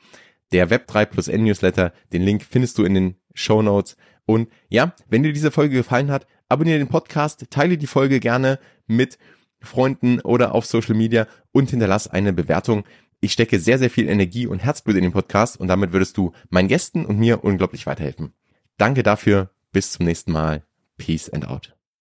der Web3 plus N Newsletter. Den Link findest du in den Show Notes. Und ja, wenn dir diese Folge gefallen hat, abonniere den Podcast, teile die Folge gerne mit Freunden oder auf Social Media und hinterlass eine Bewertung. Ich stecke sehr, sehr viel Energie und Herzblut in den Podcast und damit würdest du meinen Gästen und mir unglaublich weiterhelfen. Danke dafür. Bis zum nächsten Mal. Peace and out.